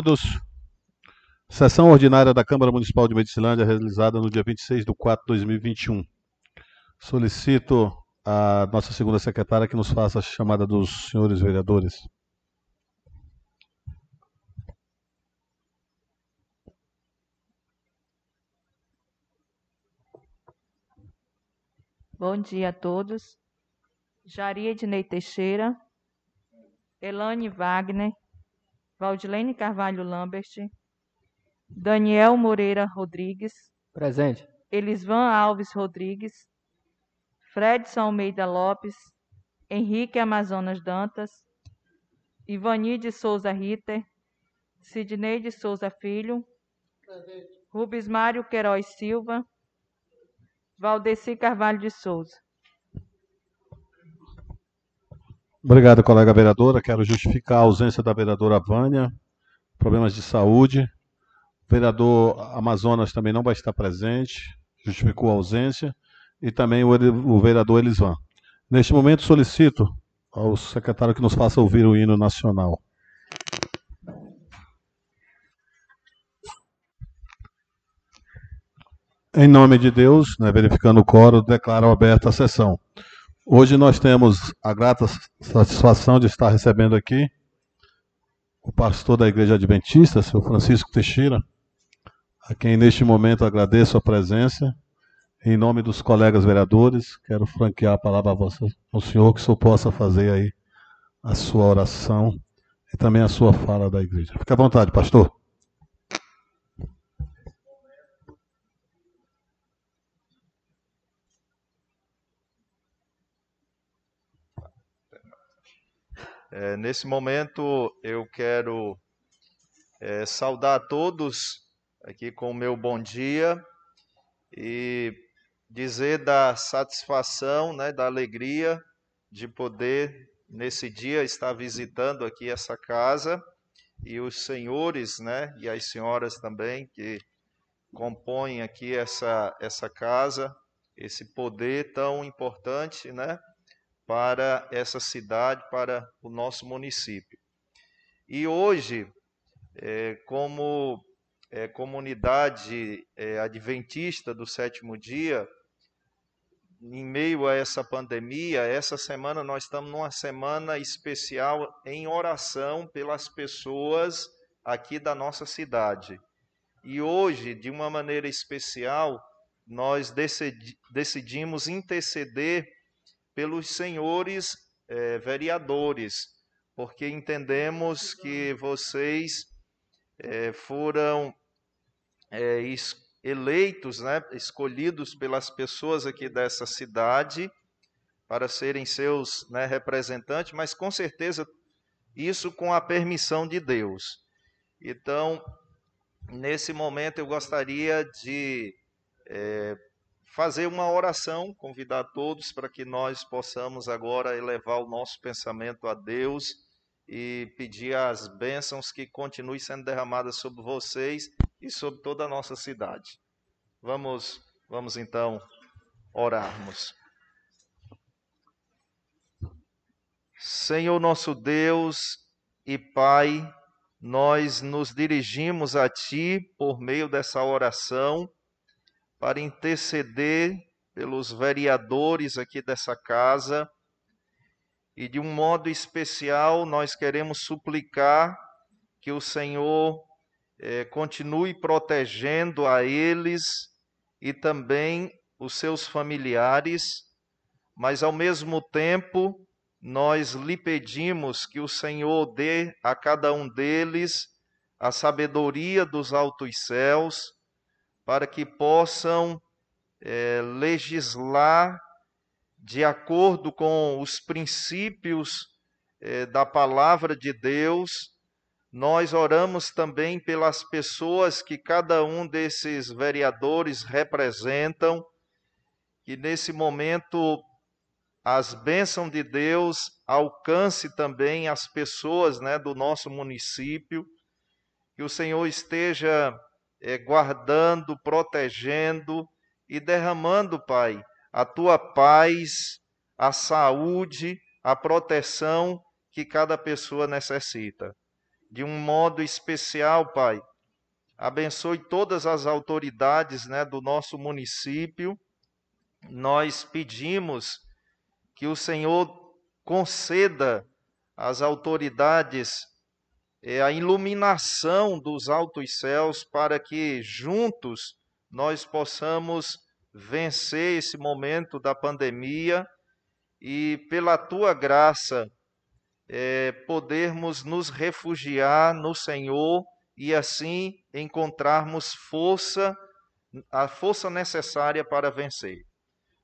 todos. Sessão ordinária da Câmara Municipal de Medicilândia, realizada no dia 26 de 4 de 2021. Solicito a nossa segunda secretária que nos faça a chamada dos senhores vereadores. Bom dia a todos. Jari Ednei Teixeira, Elane Wagner, Valdilene Carvalho Lambert, Daniel Moreira Rodrigues, Presente. Elisvan Alves Rodrigues, Fredson Almeida Lopes, Henrique Amazonas Dantas, Ivani de Souza Ritter, Sidney de Souza Filho, Rubens Mário Queiroz Silva, Valdeci Carvalho de Souza. Obrigado, colega vereadora. Quero justificar a ausência da vereadora Vânia, problemas de saúde. O vereador Amazonas também não vai estar presente, justificou a ausência. E também o, vereador Elisvan. Neste momento, solicito ao secretário que nos faça ouvir o hino nacional. Em nome de Deus, né, verificando o coro, declaro aberta a sessão. Hoje nós temos a grata satisfação de estar recebendo aqui o pastor da Igreja Adventista, seu Francisco Teixeira, a quem neste momento agradeço a presença. Em nome dos colegas vereadores, quero franquear a palavra ao senhor, que o senhor possa fazer aí a sua oração e também a sua fala da igreja. Fique à vontade, pastor. É, nesse momento, eu quero é, saudar a todos aqui com o meu bom dia e dizer da satisfação, né, da alegria de poder, nesse dia, estar visitando aqui essa casa e os senhores né, e as senhoras também que compõem aqui essa, essa casa, esse poder tão importante né, para essa cidade, para o nosso município. E hoje, é, como é, comunidade é, adventista do sétimo dia, em meio a essa pandemia, essa semana nós estamos numa semana especial em oração pelas pessoas aqui da nossa cidade. E hoje, de uma maneira especial, nós decidi, decidimos interceder pelos senhores eh, vereadores, porque entendemos que vocês eh, foram eh, eleitos, né, escolhidos pelas pessoas aqui dessa cidade para serem seus né, representantes, mas com certeza isso com a permissão de Deus. Então, nesse momento eu gostaria de é, fazer uma oração, convidar todos para que nós possamos agora elevar o nosso pensamento a Deus e pedir as bênçãos que continuem sendo derramadas sobre vocês e sobre toda a nossa cidade. Vamos, vamos então orarmos. Senhor nosso Deus e Pai, nós nos dirigimos a Ti por meio dessa oração para interceder pelos vereadores aqui dessa casa. E de um modo especial, nós queremos suplicar que o Senhor eh, continue protegendo a eles e também os seus familiares, mas ao mesmo tempo, nós lhe pedimos que o Senhor dê a cada um deles a sabedoria dos altos céus para que possam é, legislar de acordo com os princípios é, da palavra de Deus. Nós oramos também pelas pessoas que cada um desses vereadores representam, que nesse momento as bênçãos de Deus alcance também as pessoas né, do nosso município, que o Senhor esteja é, guardando, protegendo e derramando, Pai, a tua paz, a saúde, a proteção que cada pessoa necessita. de um modo especial, Pai. Abençoe todas as autoridades né, do nosso município. Nós pedimos que o Senhor conceda às autoridades é, a iluminação dos altos céus para que juntos nós possamos vencer esse momento da pandemia e, pela tua graça, é, podermos nos refugiar no Senhor e assim encontrarmos força, a força necessária para vencer.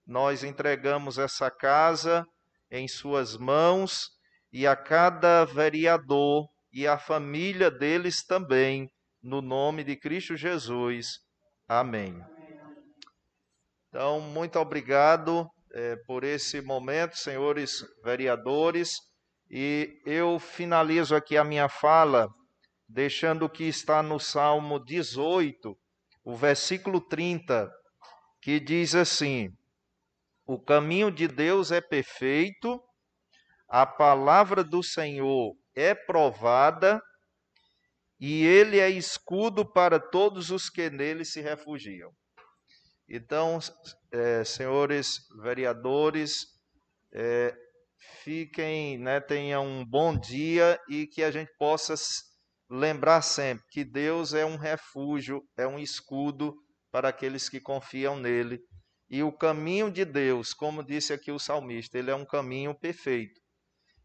Nós entregamos essa casa em Suas mãos e a cada vereador e a família deles também, no nome de Cristo Jesus. Amém. Então, muito obrigado é, por esse momento, senhores vereadores, e eu finalizo aqui a minha fala deixando que está no Salmo 18, o versículo 30, que diz assim: O caminho de Deus é perfeito, a palavra do Senhor é provada, e ele é escudo para todos os que nele se refugiam. Então, é, senhores vereadores, é, fiquem, né, tenham um bom dia e que a gente possa lembrar sempre que Deus é um refúgio, é um escudo para aqueles que confiam nele. E o caminho de Deus, como disse aqui o salmista, ele é um caminho perfeito.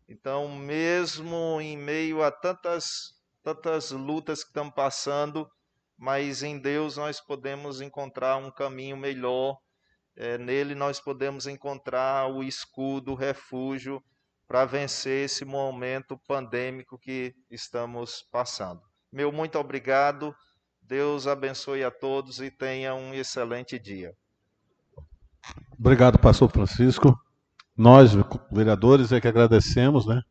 Então, mesmo em meio a tantas tantas lutas que estamos passando, mas em Deus nós podemos encontrar um caminho melhor. É, nele nós podemos encontrar o escudo, o refúgio para vencer esse momento pandêmico que estamos passando. Meu muito obrigado. Deus abençoe a todos e tenha um excelente dia. Obrigado, pastor Francisco. Nós, vereadores, é que agradecemos, né?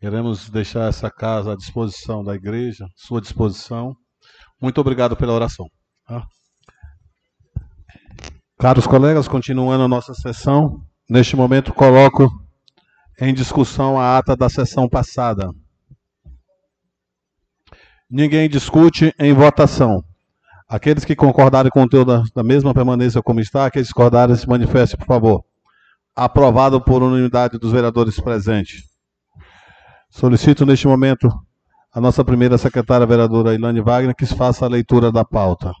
Queremos deixar essa casa à disposição da igreja, sua disposição. Muito obrigado pela oração. Tá? Caros colegas, continuando a nossa sessão, neste momento coloco em discussão a ata da sessão passada. Ninguém discute em votação. Aqueles que concordarem com o conteúdo da mesma permanência como está, aqueles que discordarem se manifestem, por favor. Aprovado por unanimidade dos vereadores presentes. Solicito neste momento a nossa primeira secretária vereadora Ilane Wagner que faça a leitura da pauta.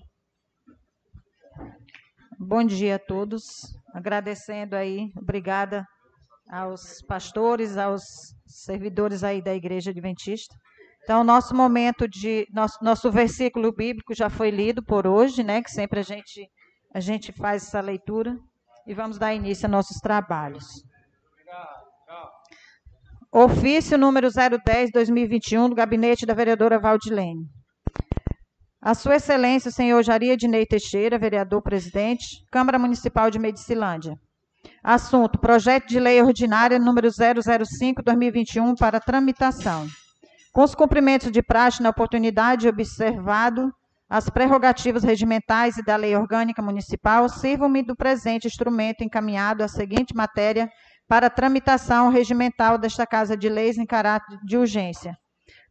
Bom dia a todos. Agradecendo aí, obrigada aos pastores, aos servidores aí da Igreja Adventista. Então, nosso momento de nosso, nosso versículo bíblico já foi lido por hoje, né? Que sempre a gente a gente faz essa leitura e vamos dar início a nossos trabalhos. Ofício número 010/2021 do gabinete da vereadora Valdilene. A Sua Excelência, o senhor Jaria Dinei Teixeira, vereador presidente, Câmara Municipal de Medicilândia. Assunto: Projeto de Lei Ordinária número 005/2021 para tramitação. Com os cumprimentos de praxe na oportunidade observado as prerrogativas regimentais e da Lei Orgânica Municipal, sirvam-me do presente instrumento encaminhado à seguinte matéria para tramitação regimental desta Casa de Leis em caráter de urgência.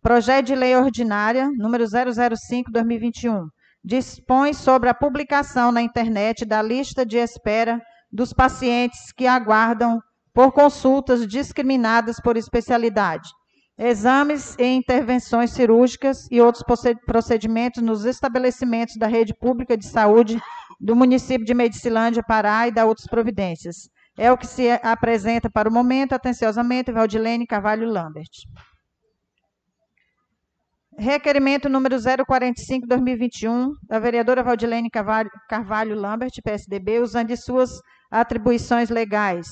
Projeto de Lei Ordinária número 005/2021 dispõe sobre a publicação na internet da lista de espera dos pacientes que aguardam por consultas discriminadas por especialidade, exames e intervenções cirúrgicas e outros procedimentos nos estabelecimentos da rede pública de saúde do município de Medicilândia, Pará e da outras providências. É o que se apresenta para o momento, atenciosamente, Valdilene Carvalho Lambert. Requerimento número 045-2021, da vereadora Valdilene Carvalho, Carvalho Lambert, PSDB, usando de suas atribuições legais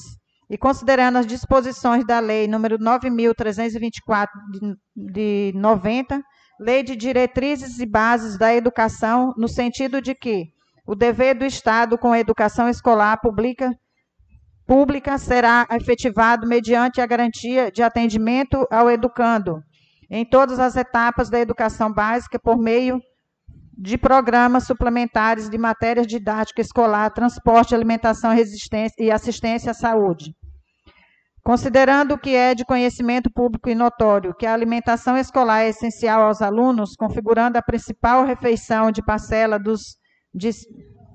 e considerando as disposições da Lei número 9.324 de, de 90, Lei de Diretrizes e Bases da Educação, no sentido de que o dever do Estado com a educação escolar pública, pública será efetivado mediante a garantia de atendimento ao educando em todas as etapas da educação básica por meio de programas suplementares de matérias didáticas escolar, transporte, alimentação e assistência à saúde. Considerando que é de conhecimento público e notório que a alimentação escolar é essencial aos alunos, configurando a principal refeição de parcela dos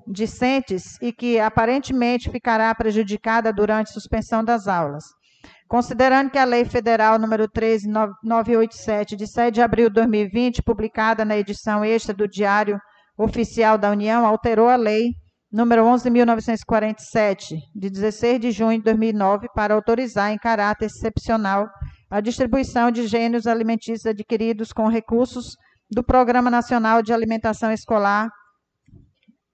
discentes e que aparentemente ficará prejudicada durante suspensão das aulas. Considerando que a Lei Federal número 13987, de 7 de abril de 2020, publicada na edição extra do Diário Oficial da União, alterou a Lei número 11.947, de 16 de junho de 2009, para autorizar, em caráter excepcional, a distribuição de gêneros alimentícios adquiridos com recursos do Programa Nacional de Alimentação Escolar,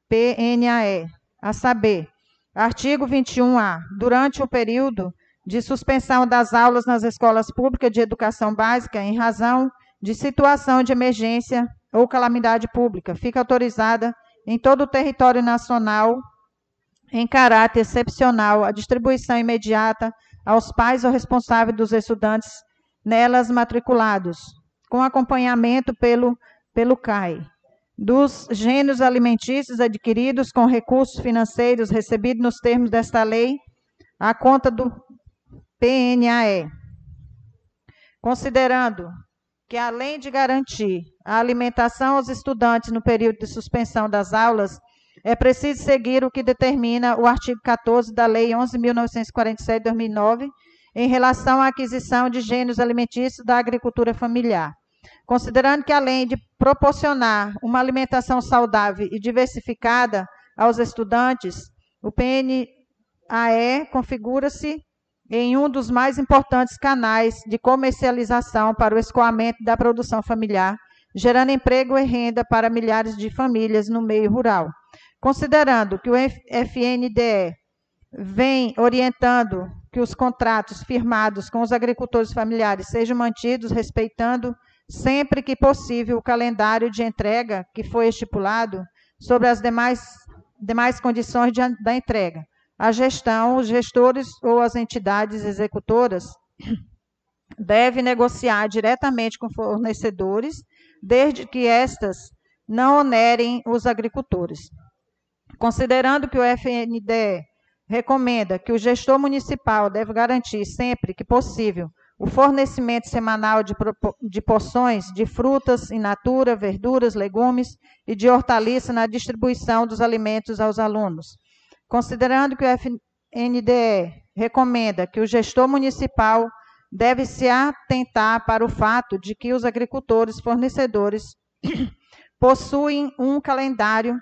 PNAE, a saber, artigo 21A, durante o período de suspensão das aulas nas escolas públicas de educação básica em razão de situação de emergência ou calamidade pública, fica autorizada em todo o território nacional, em caráter excepcional, a distribuição imediata aos pais ou responsáveis dos estudantes nelas matriculados, com acompanhamento pelo, pelo CAI, dos gêneros alimentícios adquiridos com recursos financeiros recebidos nos termos desta lei, à conta do PNAE. Considerando que, além de garantir a alimentação aos estudantes no período de suspensão das aulas, é preciso seguir o que determina o artigo 14 da Lei 11.947 de 2009, em relação à aquisição de gêneros alimentícios da agricultura familiar. Considerando que, além de proporcionar uma alimentação saudável e diversificada aos estudantes, o PNAE configura-se em um dos mais importantes canais de comercialização para o escoamento da produção familiar, gerando emprego e renda para milhares de famílias no meio rural. Considerando que o FNDE vem orientando que os contratos firmados com os agricultores familiares sejam mantidos respeitando sempre que possível o calendário de entrega que foi estipulado sobre as demais, demais condições de, da entrega a gestão, os gestores ou as entidades executoras devem negociar diretamente com fornecedores, desde que estas não onerem os agricultores. Considerando que o FNDE recomenda que o gestor municipal deve garantir sempre que possível o fornecimento semanal de, de porções de frutas in natura, verduras, legumes e de hortaliça na distribuição dos alimentos aos alunos Considerando que o FNDE recomenda que o gestor municipal deve se atentar para o fato de que os agricultores fornecedores possuem um calendário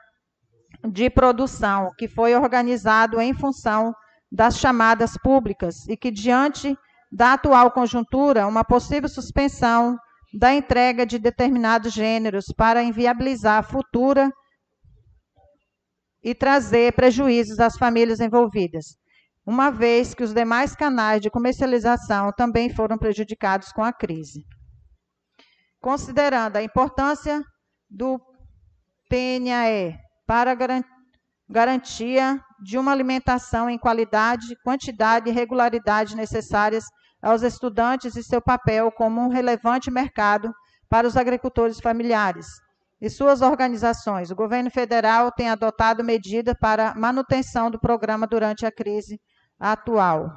de produção que foi organizado em função das chamadas públicas e que, diante da atual conjuntura, uma possível suspensão da entrega de determinados gêneros para inviabilizar a futura e trazer prejuízos às famílias envolvidas, uma vez que os demais canais de comercialização também foram prejudicados com a crise. Considerando a importância do PNAE para garantia de uma alimentação em qualidade, quantidade e regularidade necessárias aos estudantes e seu papel como um relevante mercado para os agricultores familiares, e suas organizações. O governo federal tem adotado medidas para manutenção do programa durante a crise atual.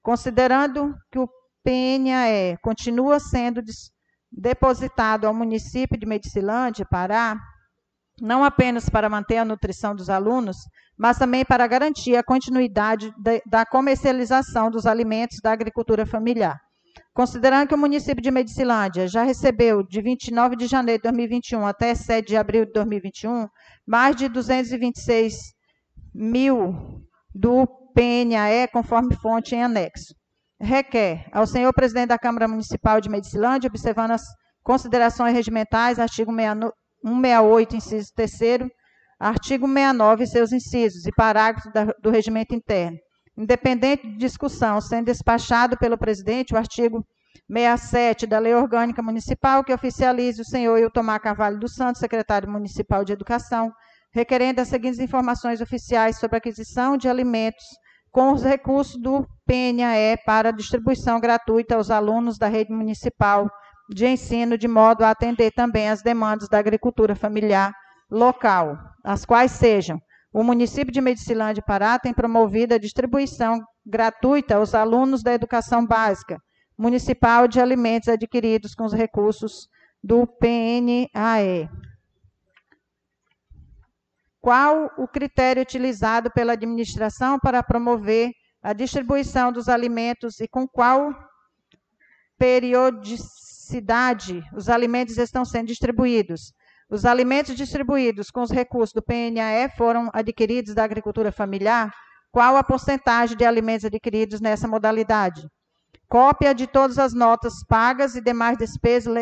Considerando que o PNAE continua sendo depositado ao município de Medicilândia, Pará, não apenas para manter a nutrição dos alunos, mas também para garantir a continuidade da comercialização dos alimentos da agricultura familiar. Considerando que o município de Medicilândia já recebeu, de 29 de janeiro de 2021 até 7 de abril de 2021, mais de 226 mil do PNAE, conforme fonte em anexo. Requer ao senhor presidente da Câmara Municipal de Medicilândia, observando as considerações regimentais, artigo 168, inciso 3 artigo 69 e seus incisos e parágrafos do regimento interno, independente de discussão, sendo despachado pelo presidente o artigo 67 da Lei Orgânica Municipal, que oficialize o senhor Iltomar Carvalho dos Santos, secretário municipal de Educação, requerendo as seguintes informações oficiais sobre a aquisição de alimentos com os recursos do PNAE para distribuição gratuita aos alunos da rede municipal de ensino, de modo a atender também as demandas da agricultura familiar local, as quais sejam o município de Medicilândia Pará tem promovido a distribuição gratuita aos alunos da educação básica municipal de alimentos adquiridos com os recursos do PNAE. Qual o critério utilizado pela administração para promover a distribuição dos alimentos e com qual periodicidade os alimentos estão sendo distribuídos? Os alimentos distribuídos com os recursos do PNAE foram adquiridos da agricultura familiar? Qual a porcentagem de alimentos adquiridos nessa modalidade? Cópia de todas as notas pagas e demais despesas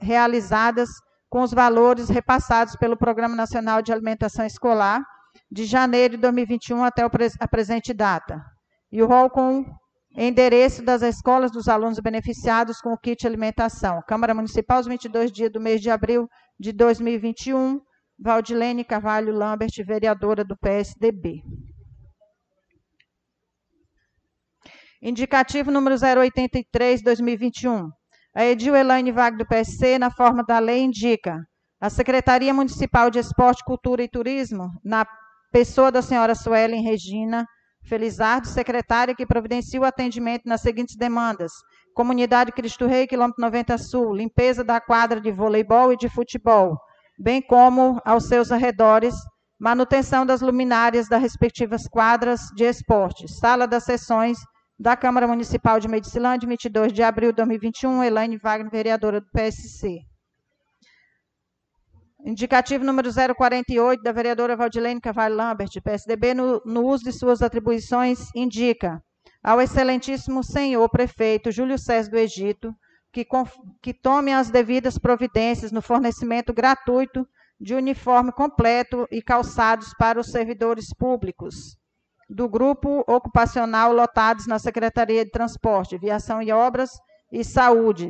realizadas com os valores repassados pelo Programa Nacional de Alimentação Escolar de janeiro de 2021 até a presente data. E o rol com endereço das escolas dos alunos beneficiados com o kit alimentação. Câmara Municipal, os 22 dias do mês de abril de 2021. Valdilene Carvalho Lambert, vereadora do PSDB. Indicativo número 083, 2021. A Edil Elaine Vague do PSC, na forma da lei, indica a Secretaria Municipal de Esporte, Cultura e Turismo, na pessoa da senhora Suelen Regina Felizardo, secretária que providencia o atendimento nas seguintes demandas: Comunidade Cristo Rei, quilômetro 90 Sul, limpeza da quadra de voleibol e de futebol, bem como aos seus arredores, manutenção das luminárias das respectivas quadras de esporte, sala das sessões da Câmara Municipal de Medicilândia, 22 de abril de 2021, Elaine Wagner, vereadora do PSC. Indicativo número 048, da vereadora Valdilene Cavalho Lambert, PSDB, no, no uso de suas atribuições, indica ao excelentíssimo senhor prefeito Júlio César do Egito que, que tome as devidas providências no fornecimento gratuito de uniforme completo e calçados para os servidores públicos do grupo ocupacional lotados na Secretaria de Transporte, Viação e Obras e Saúde.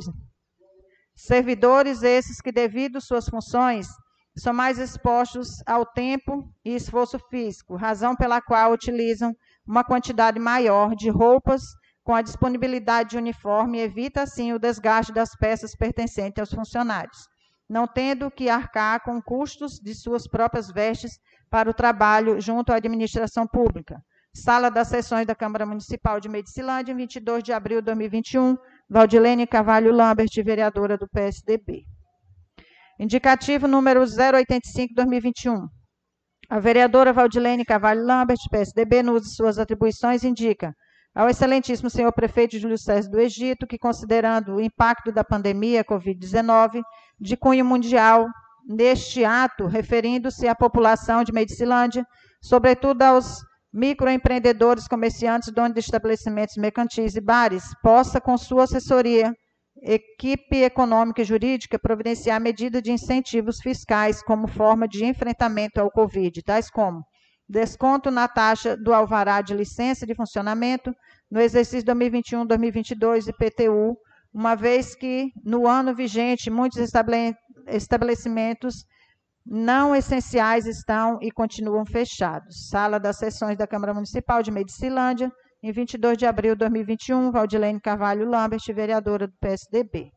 Servidores esses que, devido suas funções, são mais expostos ao tempo e esforço físico, razão pela qual utilizam uma quantidade maior de roupas com a disponibilidade de uniforme e evita, assim, o desgaste das peças pertencentes aos funcionários, não tendo que arcar com custos de suas próprias vestes para o trabalho junto à administração pública. Sala das Sessões da Câmara Municipal de Medicilândia, 22 de abril de 2021, Valdilene Carvalho Lambert, vereadora do PSDB. Indicativo número 085-2021. A vereadora Valdilene Carvalho Lambert, PSDB, no uso de suas atribuições, indica ao excelentíssimo senhor prefeito Júlio César do Egito que, considerando o impacto da pandemia Covid-19 de cunho mundial neste ato, referindo-se à população de Medicilândia, sobretudo aos microempreendedores, comerciantes, donos de estabelecimentos mercantis e bares, possa, com sua assessoria, equipe econômica e jurídica providenciar medidas de incentivos fiscais como forma de enfrentamento ao Covid, tais como desconto na taxa do alvará de licença de funcionamento no exercício 2021-2022 IPTU, uma vez que no ano vigente muitos estabelecimentos não essenciais estão e continuam fechados. Sala das sessões da Câmara Municipal de Medicilândia, em 22 de abril de 2021, Valdilene Carvalho Lambert, vereadora do PSDB.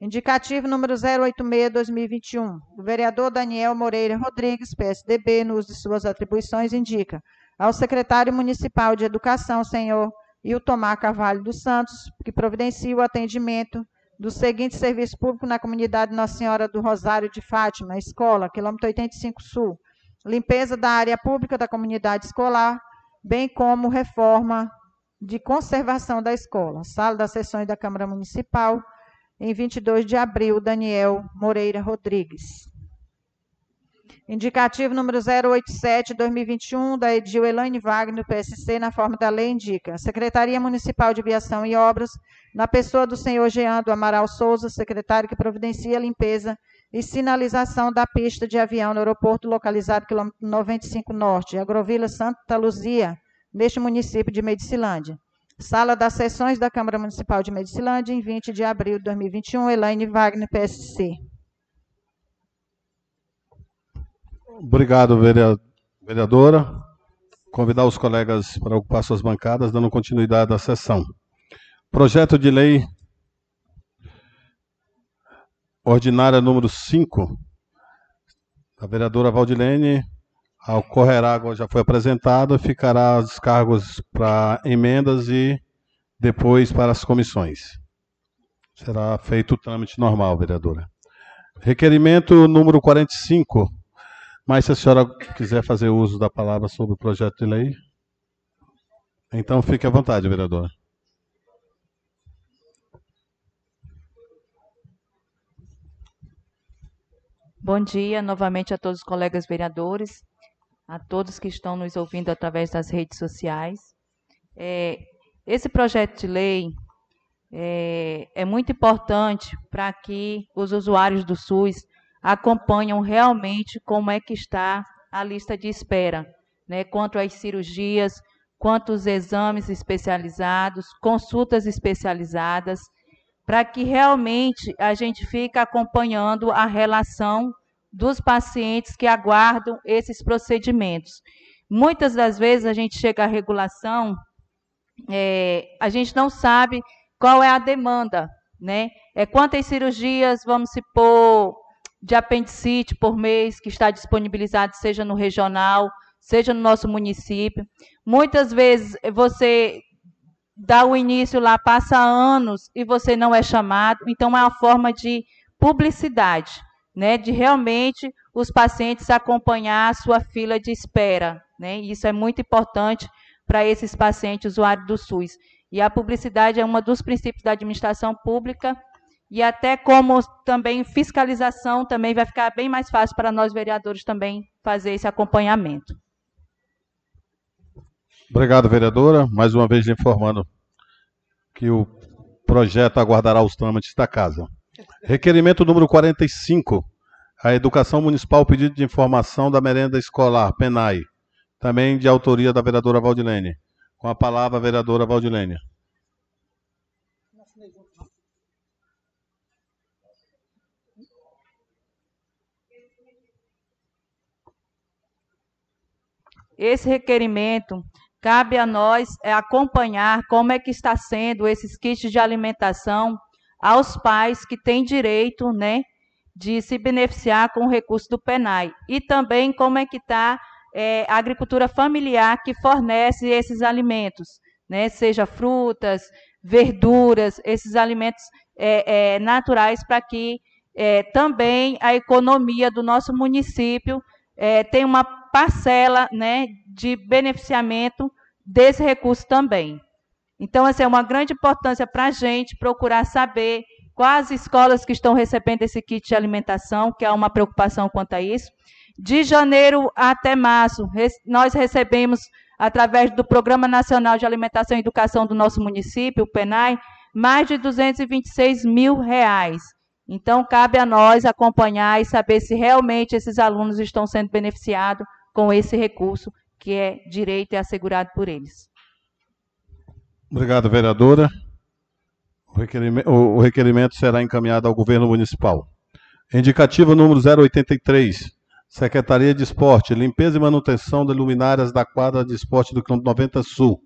Indicativo número 086-2021. O vereador Daniel Moreira Rodrigues, PSDB, no uso de suas atribuições, indica ao secretário municipal de Educação, senhor Iltomar Carvalho dos Santos, que providencie o atendimento do seguinte serviço público na comunidade Nossa Senhora do Rosário de Fátima, escola, quilômetro 85 Sul. Limpeza da área pública da comunidade escolar, bem como reforma de conservação da escola. Sala das sessões da Câmara Municipal, em 22 de abril, Daniel Moreira Rodrigues. Indicativo número 087-2021, da Edil Elaine Wagner, PSC, na forma da lei, indica. Secretaria Municipal de Viação e Obras, na pessoa do senhor Jean do Amaral Souza, secretário que providencia a limpeza e sinalização da pista de avião no aeroporto localizado quilômetro 95 Norte, Agrovila Santa Luzia, neste município de Medicilândia. Sala das sessões da Câmara Municipal de Medicilândia, em 20 de abril de 2021, Elaine Wagner, PSC. Obrigado, vereadora. Convidar os colegas para ocupar suas bancadas, dando continuidade à sessão. Projeto de lei ordinária número 5, da vereadora Valdilene, ocorrerá, agora já foi apresentado, ficará os cargos para emendas e depois para as comissões. Será feito o trâmite normal, vereadora. Requerimento número 45. Mas se a senhora quiser fazer uso da palavra sobre o projeto de lei, então fique à vontade, vereadora. Bom dia novamente a todos os colegas vereadores, a todos que estão nos ouvindo através das redes sociais. É, esse projeto de lei é, é muito importante para que os usuários do SUS acompanhem realmente como é que está a lista de espera, né, quanto às cirurgias, quanto aos exames especializados, consultas especializadas, para que realmente a gente fique acompanhando a relação dos pacientes que aguardam esses procedimentos. Muitas das vezes a gente chega à regulação, é, a gente não sabe qual é a demanda, né? É quantas cirurgias, vamos supor, de apendicite por mês que está disponibilizado, seja no regional, seja no nosso município. Muitas vezes você dá o início lá, passa anos e você não é chamado, então é uma forma de publicidade, né? De realmente os pacientes acompanhar a sua fila de espera, né? Isso é muito importante para esses pacientes usuários do SUS. E a publicidade é um dos princípios da administração pública e até como também fiscalização também vai ficar bem mais fácil para nós vereadores também fazer esse acompanhamento. Obrigado, vereadora. Mais uma vez informando que o projeto aguardará os trâmites da casa. Requerimento número 45. A Educação Municipal pedido de informação da merenda escolar, PENAI, também de autoria da vereadora Valdilene. Com a palavra, a vereadora Valdilênia. Esse requerimento cabe a nós é, acompanhar como é que está sendo esses kits de alimentação aos pais que têm direito, né, de se beneficiar com o recurso do PENAI e também como é que está é, a agricultura familiar que fornece esses alimentos, né? seja frutas, verduras, esses alimentos é, é, naturais, para que é, também a economia do nosso município é, tenha uma parcela né, de beneficiamento desse recurso também. Então, essa assim, é uma grande importância para a gente procurar saber quais escolas que estão recebendo esse kit de alimentação, que há uma preocupação quanto a isso, de janeiro até março, nós recebemos, através do Programa Nacional de Alimentação e Educação do nosso município, o PENAI, mais de 226 mil reais. Então, cabe a nós acompanhar e saber se realmente esses alunos estão sendo beneficiados com esse recurso que é direito e assegurado por eles. Obrigado, vereadora. O requerimento, o requerimento será encaminhado ao governo municipal. Indicativo número 083, Secretaria de Esporte, limpeza e manutenção de luminárias da quadra de esporte do Campo 90 Sul.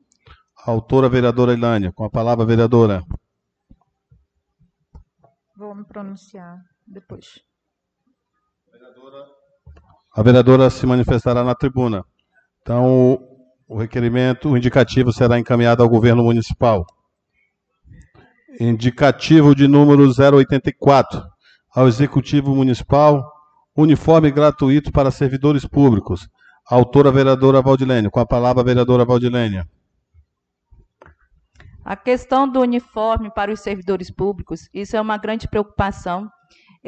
Autora, vereadora Ilânia. Com a palavra, vereadora. Vou me pronunciar depois. A vereadora se manifestará na tribuna. Então, o requerimento, o indicativo será encaminhado ao governo municipal. Indicativo de número 084, ao Executivo Municipal, Uniforme gratuito para servidores públicos. Autora vereadora Valdilene. Com a palavra, vereadora Valdilene. A questão do uniforme para os servidores públicos, isso é uma grande preocupação.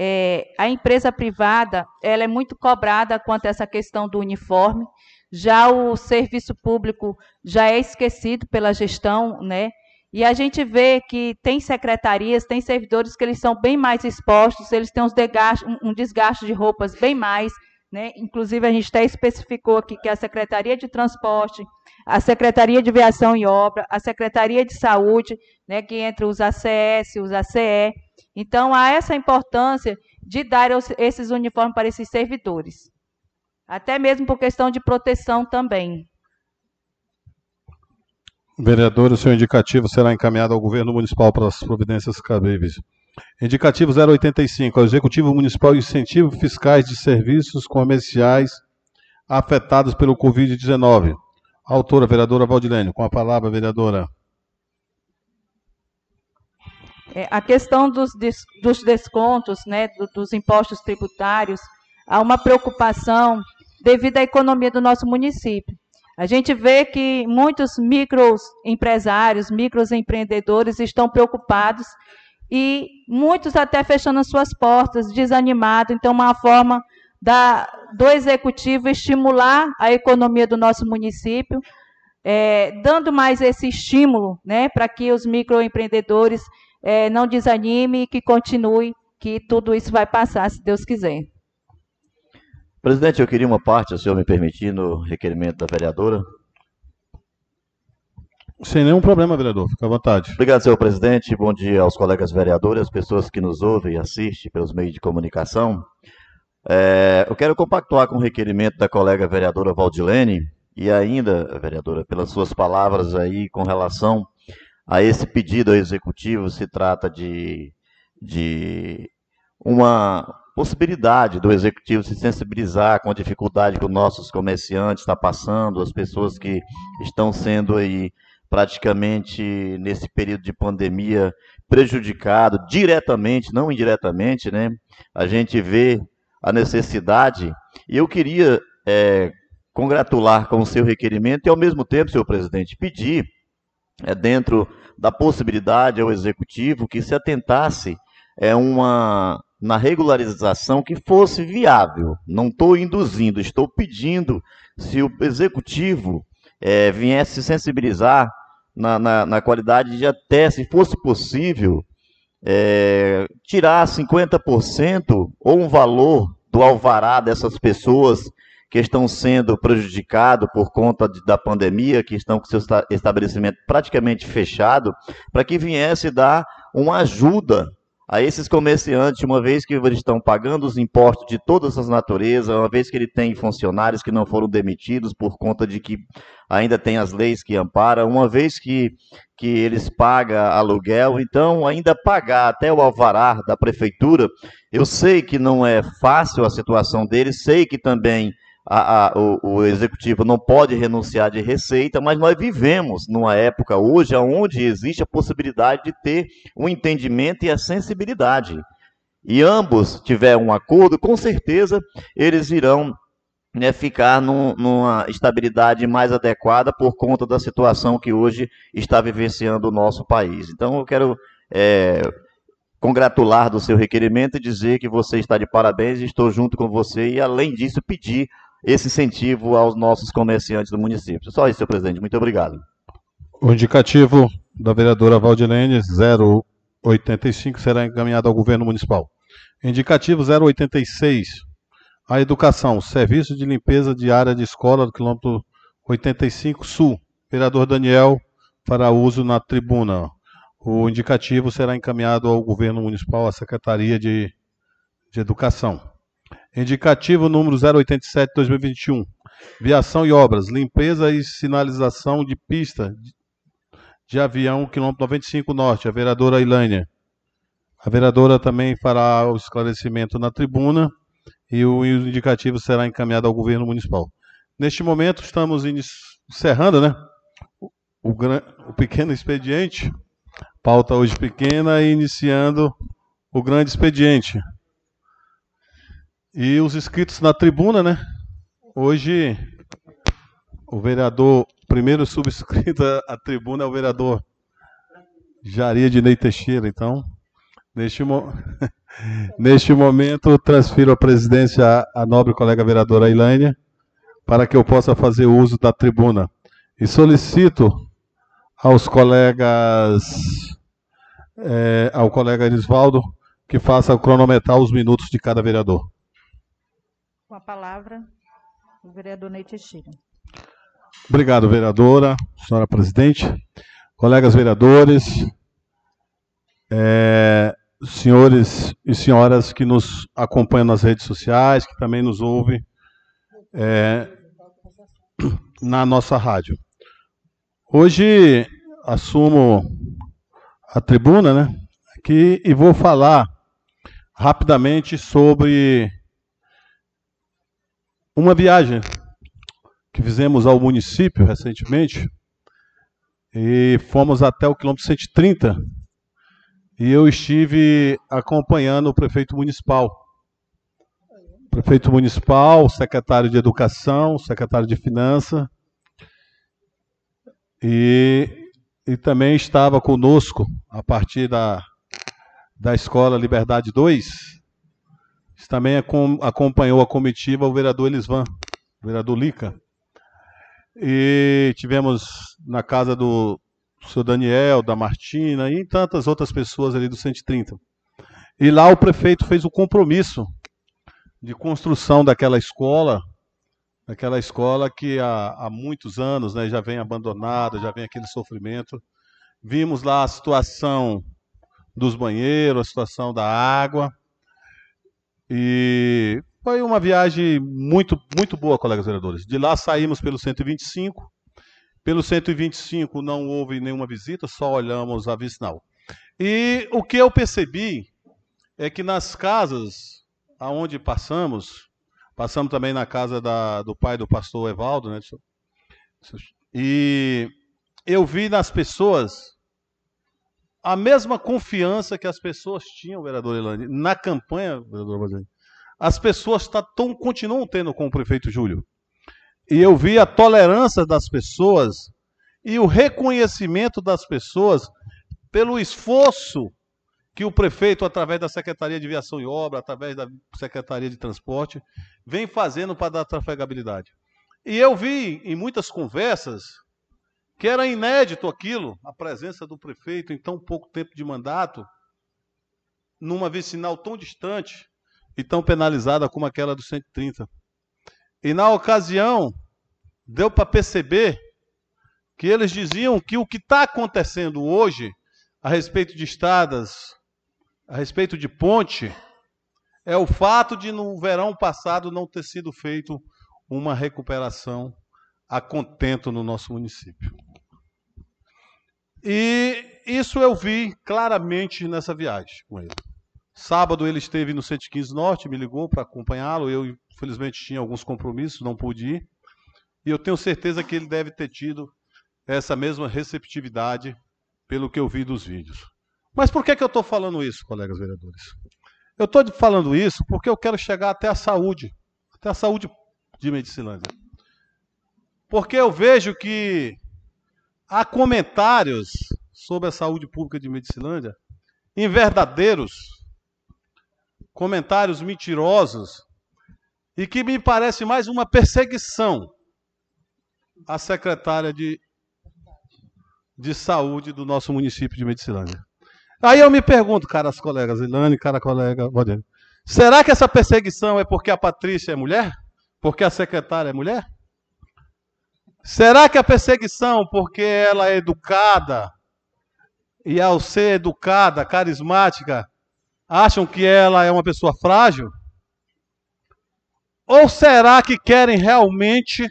É, a empresa privada, ela é muito cobrada quanto a essa questão do uniforme. Já o serviço público já é esquecido pela gestão, né? E a gente vê que tem secretarias, tem servidores que eles são bem mais expostos, eles têm um desgaste de roupas bem mais. Né? Inclusive, a gente até especificou aqui que a Secretaria de Transporte, a Secretaria de Viação e Obra, a Secretaria de Saúde, né, que entre os ACS, os ACE. Então, há essa importância de dar esses uniformes para esses servidores. Até mesmo por questão de proteção também. Vereador, o seu indicativo será encaminhado ao governo municipal para as providências cabíveis. Indicativo 085, ao Executivo Municipal Incentivo Fiscais de Serviços Comerciais afetados pelo Covid-19. Autora, vereadora Valdilene. Com a palavra, vereadora. É, a questão dos, des, dos descontos, né, do, dos impostos tributários, há uma preocupação devido à economia do nosso município. A gente vê que muitos microempresários, microempreendedores estão preocupados e muitos até fechando as suas portas, desanimados. Então, uma forma da, do executivo estimular a economia do nosso município, é, dando mais esse estímulo né, para que os microempreendedores é, não desanime e que continue, que tudo isso vai passar, se Deus quiser. Presidente, eu queria uma parte, se o senhor me permitir, no requerimento da vereadora. Sem nenhum problema, vereador, fica à vontade. Obrigado, senhor presidente. Bom dia aos colegas vereadores, às pessoas que nos ouvem e assistem pelos meios de comunicação. É, eu quero compactuar com o requerimento da colega vereadora Valdilene e ainda, vereadora, pelas suas palavras aí com relação a esse pedido ao executivo, se trata de, de uma possibilidade do executivo se sensibilizar com a dificuldade que os nossos comerciantes estão passando, as pessoas que estão sendo aí praticamente nesse período de pandemia prejudicado diretamente, não indiretamente, né? A gente vê a necessidade e eu queria é, congratular com o seu requerimento e ao mesmo tempo, senhor presidente, pedir é, dentro da possibilidade ao executivo que se atentasse é uma na regularização que fosse viável. Não estou induzindo, estou pedindo se o executivo é, viesse se sensibilizar na, na, na, qualidade de até, se fosse possível, é, tirar 50% ou um valor do alvará dessas pessoas que estão sendo prejudicados por conta de, da pandemia, que estão com seu estabelecimento praticamente fechado, para que viesse dar uma ajuda a esses comerciantes, uma vez que eles estão pagando os impostos de todas as naturezas, uma vez que ele tem funcionários que não foram demitidos por conta de que ainda tem as leis que amparam, uma vez que, que eles pagam aluguel, então ainda pagar até o alvará da prefeitura, eu sei que não é fácil a situação deles, sei que também a, a, o, o, executivo não pode renunciar de receita, mas nós vivemos numa época hoje onde existe a possibilidade de ter o um entendimento e a sensibilidade. E ambos tiverem um acordo, com certeza eles irão né, ficar num, numa estabilidade mais adequada por conta da situação que hoje está vivenciando o nosso país. Então eu quero é, congratular do seu requerimento e dizer que você está de parabéns, estou junto com você e, além disso, pedir esse incentivo aos nossos comerciantes do município. Só isso, senhor presidente. Muito obrigado. O indicativo da vereadora Valdilene 085 será encaminhado ao governo municipal. Indicativo 086. A educação, serviço de limpeza de área de escola do quilômetro 85 Sul. Vereador Daniel fará uso na tribuna. O indicativo será encaminhado ao governo municipal, à Secretaria de, de Educação. Indicativo número 087-2021. Viação e obras, limpeza e sinalização de pista de avião, quilômetro 95 Norte, a vereadora Ilânia. A vereadora também fará o esclarecimento na tribuna e o indicativo será encaminhado ao governo municipal. Neste momento, estamos encerrando né, o, o, o pequeno expediente, pauta hoje pequena, e iniciando o grande expediente. E os inscritos na tribuna, né? Hoje, o vereador, primeiro subscrito à tribuna é o vereador Jaria de Ney Teixeira. Então, neste, mo... neste momento, transfiro a presidência à, nobre colega vereadora Ilânia, para que eu possa fazer uso da tribuna. E solicito aos colegas, é, ao colega Erisvaldo, que faça cronometrar os minutos de cada vereador. Palavra, o vereador Ney Teixeira. Obrigado, vereadora, senhora presidente, colegas vereadores, é, senhores e senhoras que nos acompanham nas redes sociais, que também nos ouvem é, na nossa rádio. Hoje assumo a tribuna, né, aqui e vou falar rapidamente sobre uma viagem que fizemos ao município recentemente, e fomos até o quilômetro 130, e eu estive acompanhando o prefeito municipal. Prefeito municipal, secretário de Educação, secretário de Finanças, e, e também estava conosco, a partir da, da Escola Liberdade 2, também acompanhou a comitiva o vereador Elisvan, o vereador Lica. E tivemos na casa do senhor Daniel, da Martina e tantas outras pessoas ali do 130. E lá o prefeito fez o compromisso de construção daquela escola, daquela escola que há, há muitos anos né, já vem abandonada, já vem aquele sofrimento. Vimos lá a situação dos banheiros, a situação da água. E foi uma viagem muito, muito boa, colegas vereadores. De lá saímos pelo 125. Pelo 125 não houve nenhuma visita, só olhamos a vicinal. E o que eu percebi é que nas casas aonde passamos, passamos também na casa da, do pai do pastor Evaldo, né? E eu vi nas pessoas a mesma confiança que as pessoas tinham, vereador Elane, na campanha, vereador Bazani, as pessoas tá, tão, continuam tendo com o prefeito Júlio. E eu vi a tolerância das pessoas e o reconhecimento das pessoas pelo esforço que o prefeito, através da Secretaria de Viação e Obra, através da Secretaria de Transporte, vem fazendo para dar trafegabilidade. E eu vi em muitas conversas que era inédito aquilo, a presença do prefeito em tão pouco tempo de mandato, numa vicinal tão distante e tão penalizada como aquela do 130. E na ocasião, deu para perceber que eles diziam que o que está acontecendo hoje, a respeito de estradas, a respeito de ponte, é o fato de no verão passado não ter sido feito uma recuperação a contento no nosso município. E isso eu vi claramente nessa viagem com ele. Sábado ele esteve no 115 Norte, me ligou para acompanhá-lo. Eu, infelizmente, tinha alguns compromissos, não pude ir. E eu tenho certeza que ele deve ter tido essa mesma receptividade pelo que eu vi dos vídeos. Mas por que, que eu estou falando isso, colegas vereadores? Eu estou falando isso porque eu quero chegar até a saúde, até a saúde de Medicilândia. Porque eu vejo que há comentários sobre a saúde pública de Medicilândia, inverdadeiros, comentários mentirosos, e que me parece mais uma perseguição à secretária de, de saúde do nosso município de Medicilândia. Aí eu me pergunto, caras colegas, Ilane, cara colega Valdir, será que essa perseguição é porque a Patrícia é mulher? Porque a secretária é mulher? Será que a perseguição, porque ela é educada, e ao ser educada, carismática, acham que ela é uma pessoa frágil? Ou será que querem realmente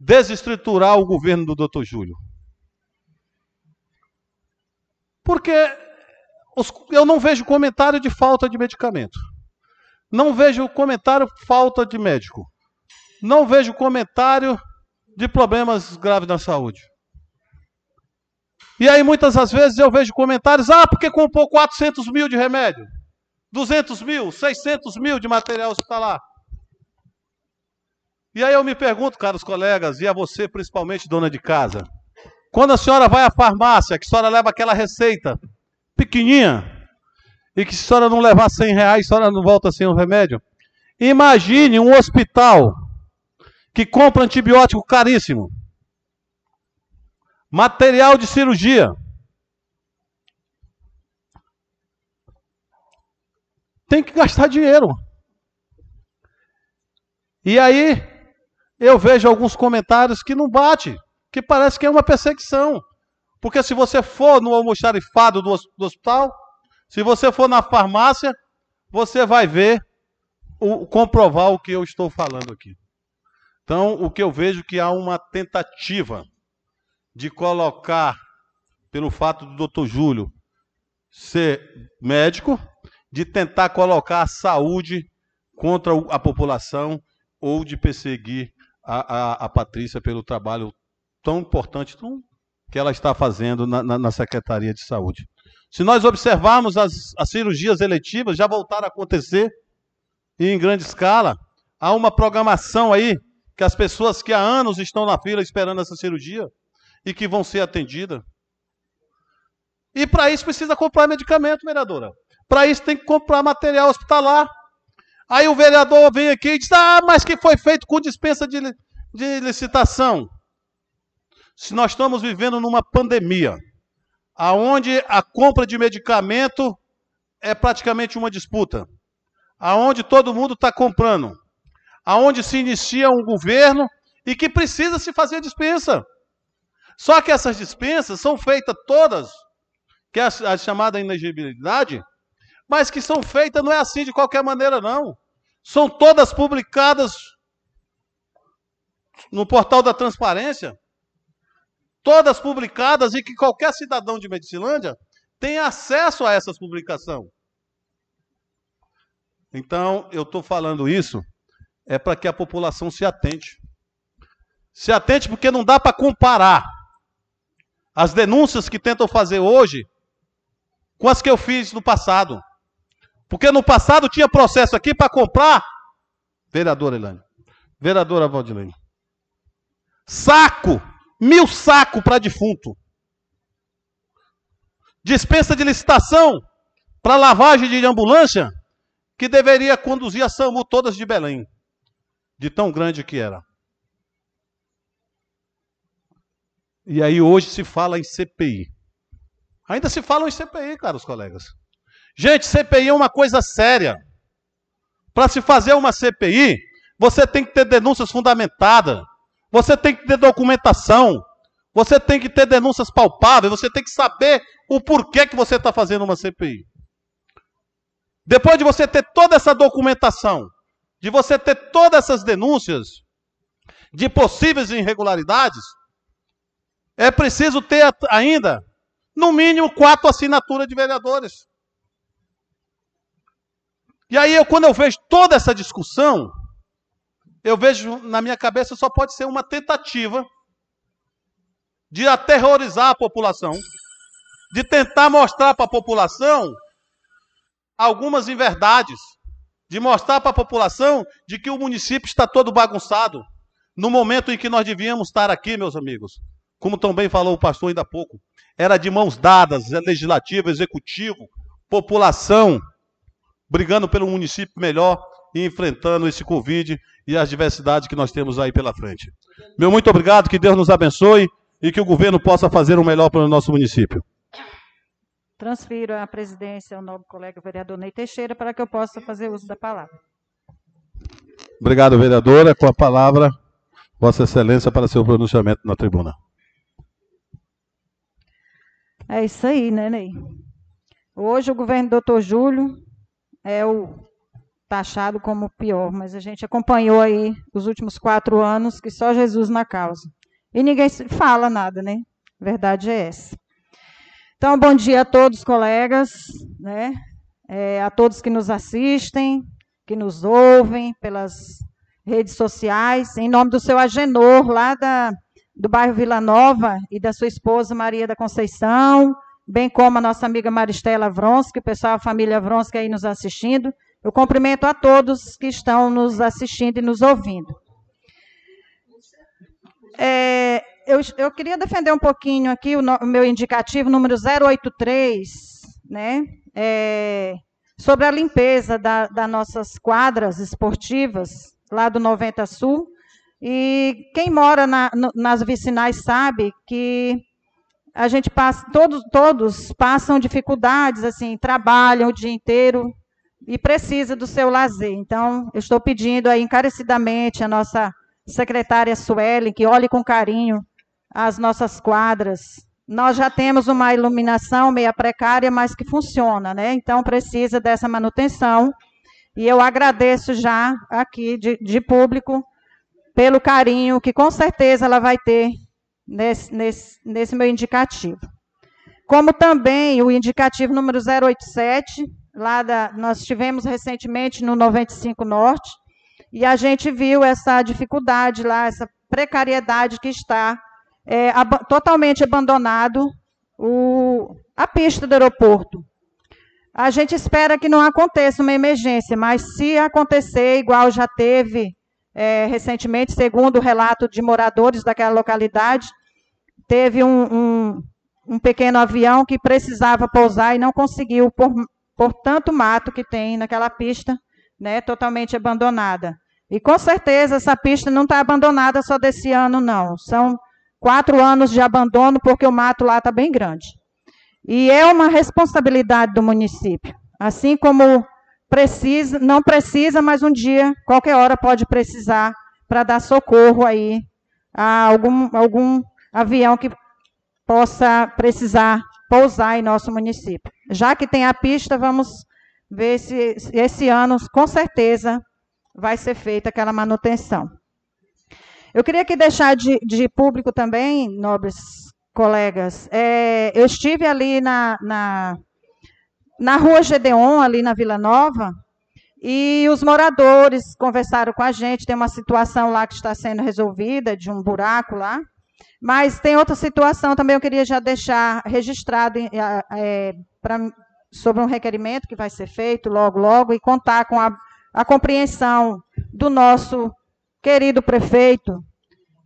desestruturar o governo do Dr. Júlio? Porque os, eu não vejo comentário de falta de medicamento. Não vejo comentário falta de médico. Não vejo comentário de problemas graves na saúde. E aí muitas das vezes eu vejo comentários, ah, porque comprou 400 mil de remédio, 200 mil, 600 mil de material hospitalar. E aí eu me pergunto, caros colegas, e a você principalmente, dona de casa, quando a senhora vai à farmácia, que a senhora leva aquela receita pequenininha, e que se a senhora não levar 100 reais, a senhora não volta sem o remédio. Imagine um hospital que compra antibiótico caríssimo, material de cirurgia. Tem que gastar dinheiro. E aí eu vejo alguns comentários que não bate, que parece que é uma perseguição. Porque se você for no almoxarifado do, do hospital, se você for na farmácia, você vai ver, o, comprovar o que eu estou falando aqui. Então, o que eu vejo que há uma tentativa de colocar, pelo fato do doutor Júlio ser médico, de tentar colocar a saúde contra a população ou de perseguir a, a, a Patrícia pelo trabalho tão importante tão, que ela está fazendo na, na, na Secretaria de Saúde. Se nós observarmos as, as cirurgias eletivas, já voltaram a acontecer em grande escala. Há uma programação aí que as pessoas que há anos estão na fila esperando essa cirurgia e que vão ser atendidas. E para isso precisa comprar medicamento, vereadora. Para isso tem que comprar material hospitalar. Aí o vereador vem aqui e diz: Ah, mas que foi feito com dispensa de, de licitação. Se nós estamos vivendo numa pandemia, aonde a compra de medicamento é praticamente uma disputa, aonde todo mundo está comprando, aonde se inicia um governo e que precisa se fazer dispensa. Só que essas dispensas são feitas todas, que é a, chamada inegibilidade, mas que são feitas não é assim de qualquer maneira, não. São todas publicadas no portal da transparência, todas publicadas e que qualquer cidadão de Medicilândia tem acesso a essas publicações. Então, eu estou falando isso é para que a população se atente. Se atente porque não dá para comparar as denúncias que tentam fazer hoje com as que eu fiz no passado. Porque no passado tinha processo aqui para comprar, vereadora Elane, vereadora Valdilene, saco, mil saco para defunto. Dispensa de licitação para lavagem de ambulância, que deveria conduzir a SAMU todas de Belém, de tão grande que era. E aí hoje se fala em CPI. Ainda se fala em CPI, caros colegas. Gente, CPI é uma coisa séria. Para se fazer uma CPI, você tem que ter denúncias fundamentadas. Você tem que ter documentação. Você tem que ter denúncias palpáveis. Você tem que saber o porquê que você está fazendo uma CPI. Depois de você ter toda essa documentação, de você ter todas essas denúncias de possíveis irregularidades, é preciso ter ainda, no mínimo, quatro assinaturas de vereadores. E aí, eu, quando eu vejo toda essa discussão, eu vejo na minha cabeça só pode ser uma tentativa de aterrorizar a população, de tentar mostrar para a população algumas inverdades, de mostrar para a população de que o município está todo bagunçado, no momento em que nós devíamos estar aqui, meus amigos. Como também falou o pastor ainda há pouco, era de mãos dadas, legislativo, executivo, população, brigando pelo município melhor e enfrentando esse Covid e as diversidades que nós temos aí pela frente. Meu muito obrigado, que Deus nos abençoe e que o governo possa fazer o melhor para o nosso município. Transfiro a presidência ao novo colega vereador Ney Teixeira para que eu possa fazer uso da palavra. Obrigado, vereadora. Com a palavra, Vossa Excelência, para seu pronunciamento na tribuna. É isso aí, né, Ney? Hoje o governo do doutor Júlio é o taxado como o pior, mas a gente acompanhou aí os últimos quatro anos que só Jesus na causa. E ninguém fala nada, né? Verdade é essa. Então, bom dia a todos, colegas, né? É, a todos que nos assistem, que nos ouvem pelas redes sociais, em nome do seu Agenor, lá da, do bairro Vila Nova, e da sua esposa Maria da Conceição, bem como a nossa amiga Maristela Vronsky, o pessoal, a família Vronsky aí nos assistindo. Eu cumprimento a todos que estão nos assistindo e nos ouvindo. É, eu, eu, queria defender um pouquinho aqui o, no, o meu indicativo número 083, né, é, sobre a limpeza das da nossas quadras esportivas, lá do 90 Sul. E quem mora na, nas vicinais sabe que a gente passa, todos, todos passam dificuldades, assim, trabalham o dia inteiro e precisa do seu lazer. Então, eu estou pedindo aí encarecidamente a nossa secretária Suelen que olhe com carinho as nossas quadras. Nós já temos uma iluminação meia precária, mas que funciona, né? Então, precisa dessa manutenção. E eu agradeço já aqui de, de público pelo carinho que com certeza ela vai ter nesse, nesse, nesse meu indicativo. Como também o indicativo número 087, lá da, nós tivemos recentemente no 95 Norte, e a gente viu essa dificuldade lá, essa precariedade que está é, ab totalmente abandonado o, a pista do aeroporto. A gente espera que não aconteça uma emergência, mas se acontecer, igual já teve é, recentemente, segundo o relato de moradores daquela localidade, teve um, um, um, pequeno avião que precisava pousar e não conseguiu por, por tanto mato que tem naquela pista, né, totalmente abandonada. E com certeza essa pista não está abandonada só desse ano, não. São quatro anos de abandono porque o mato lá está bem grande. E é uma responsabilidade do município. Assim como precisa, não precisa, mas um dia, qualquer hora, pode precisar para dar socorro aí a algum, algum avião que possa precisar pousar em nosso município. Já que tem a pista, vamos ver se esse ano, com certeza, vai ser feita aquela manutenção. Eu queria aqui deixar de, de público também, nobres colegas, é, eu estive ali na, na, na rua Gedeon, ali na Vila Nova, e os moradores conversaram com a gente. Tem uma situação lá que está sendo resolvida, de um buraco lá. Mas tem outra situação também, eu queria já deixar registrado é, pra, sobre um requerimento que vai ser feito logo, logo, e contar com a, a compreensão do nosso querido prefeito,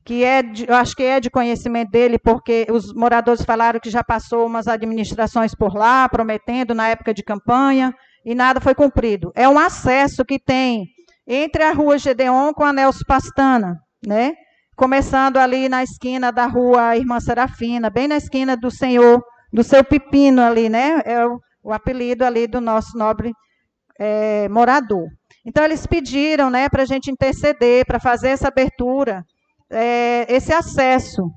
que é, de, eu acho que é de conhecimento dele, porque os moradores falaram que já passou umas administrações por lá, prometendo na época de campanha, e nada foi cumprido. É um acesso que tem entre a rua Gedeon com a Nelson Pastana, né? Começando ali na esquina da rua Irmã Serafina, bem na esquina do senhor, do seu Pepino ali, né? É o, o apelido ali do nosso nobre é, morador. Então, eles pediram né, para a gente interceder, para fazer essa abertura, é, esse acesso.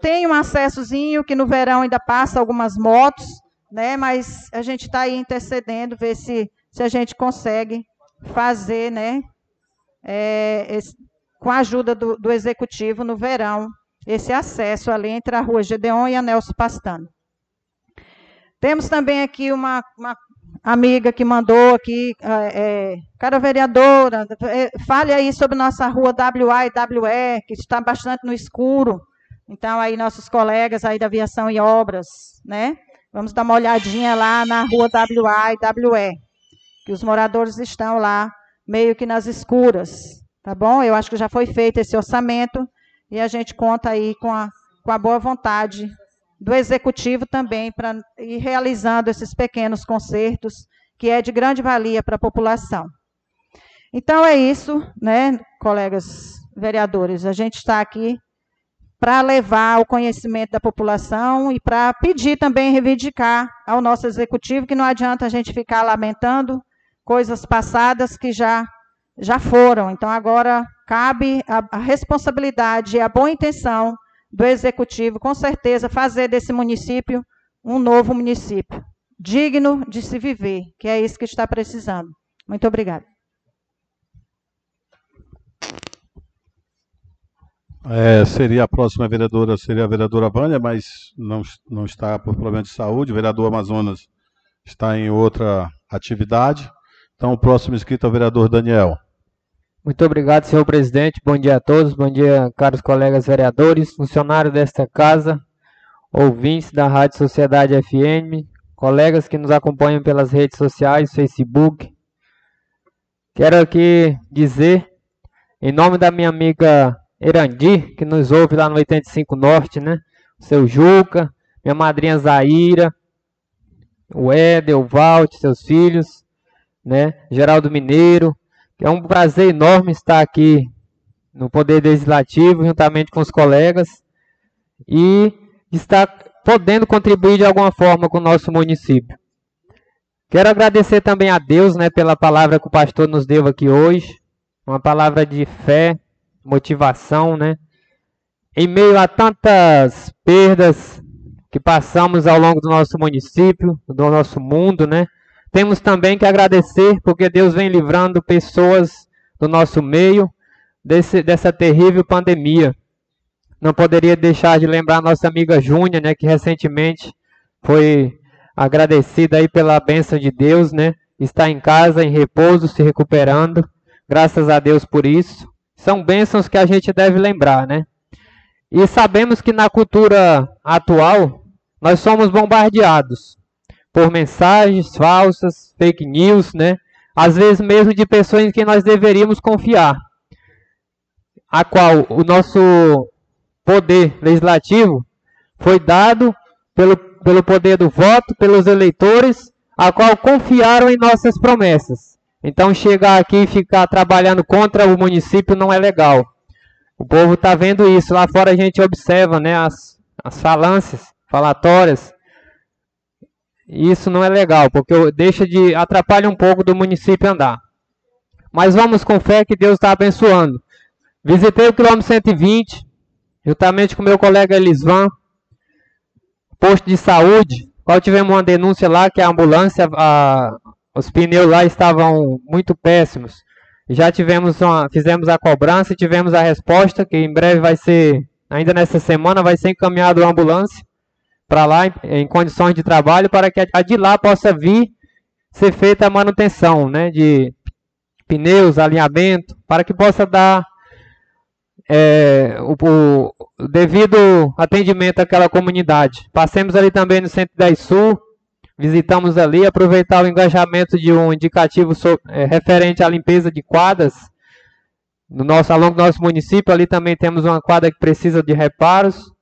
Tem um acessozinho que no verão ainda passa algumas motos, né, mas a gente está aí intercedendo, ver se, se a gente consegue fazer, né, é, esse, com a ajuda do, do, executivo no verão, esse acesso ali entre a rua Gedeon e a Nelson Pastano. Temos também aqui uma, uma amiga que mandou aqui, é, cara vereadora, é, fale aí sobre nossa rua WA e WE, que está bastante no escuro. Então, aí nossos colegas aí da aviação e obras, né? Vamos dar uma olhadinha lá na rua WA e WE, que os moradores estão lá meio que nas escuras, tá bom? Eu acho que já foi feito esse orçamento e a gente conta aí com a, com a boa vontade do executivo também para ir realizando esses pequenos concertos, que é de grande valia para a população. Então é isso, né, colegas vereadores, a gente está aqui para levar o conhecimento da população e para pedir também, reivindicar ao nosso executivo que não adianta a gente ficar lamentando coisas passadas que já, já foram. Então, agora cabe a, a responsabilidade e a boa intenção do executivo, com certeza, fazer desse município um novo município, digno de se viver, que é isso que está precisando. Muito obrigada. É, seria a próxima vereadora, seria a vereadora Vânia, mas não, não está por problema de saúde. O vereador Amazonas está em outra atividade. Então, o próximo inscrito é o vereador Daniel. Muito obrigado, senhor presidente. Bom dia a todos. Bom dia, caros colegas vereadores, funcionários desta casa, ouvintes da Rádio Sociedade FM, colegas que nos acompanham pelas redes sociais, Facebook. Quero aqui dizer, em nome da minha amiga Erandi, que nos ouve lá no 85 Norte, né? O seu Juca, minha madrinha Zaira, o Éder, o Valt, seus filhos, né? Geraldo Mineiro, é um prazer enorme estar aqui no Poder Legislativo, juntamente com os colegas, e estar podendo contribuir de alguma forma com o nosso município. Quero agradecer também a Deus né, pela palavra que o pastor nos deu aqui hoje, uma palavra de fé, motivação, né? Em meio a tantas perdas que passamos ao longo do nosso município, do nosso mundo, né? Temos também que agradecer porque Deus vem livrando pessoas do nosso meio desse, dessa terrível pandemia. Não poderia deixar de lembrar nossa amiga Júnia, né, que recentemente foi agradecida aí pela bênção de Deus, né? Está em casa, em repouso, se recuperando. Graças a Deus por isso. São bênçãos que a gente deve lembrar, né? E sabemos que na cultura atual nós somos bombardeados por mensagens falsas, fake news, né? Às vezes mesmo de pessoas em quem nós deveríamos confiar, a qual o nosso poder legislativo foi dado pelo, pelo poder do voto, pelos eleitores, a qual confiaram em nossas promessas. Então chegar aqui e ficar trabalhando contra o município não é legal. O povo está vendo isso. Lá fora a gente observa né, as, as falâncias, falatórias. Isso não é legal, porque deixa de atrapalha um pouco do município andar. Mas vamos com fé que Deus está abençoando. Visitei o quilômetro 120, juntamente com meu colega Elisvan, posto de saúde, qual tivemos uma denúncia lá que a ambulância, a, os pneus lá estavam muito péssimos. Já tivemos uma, fizemos a cobrança e tivemos a resposta que em breve vai ser, ainda nessa semana, vai ser encaminhado a ambulância para lá em, em, condições de trabalho para que a de lá possa vir ser feita a manutenção, né, de pneus, alinhamento, para que possa dar é, o, o, devido atendimento àquela comunidade. Passemos ali também no 110 Sul, visitamos ali, aproveitar o engajamento de um indicativo so, é, referente à limpeza de quadras. No nosso, ao longo do nosso município, ali também temos uma quadra que precisa de reparos.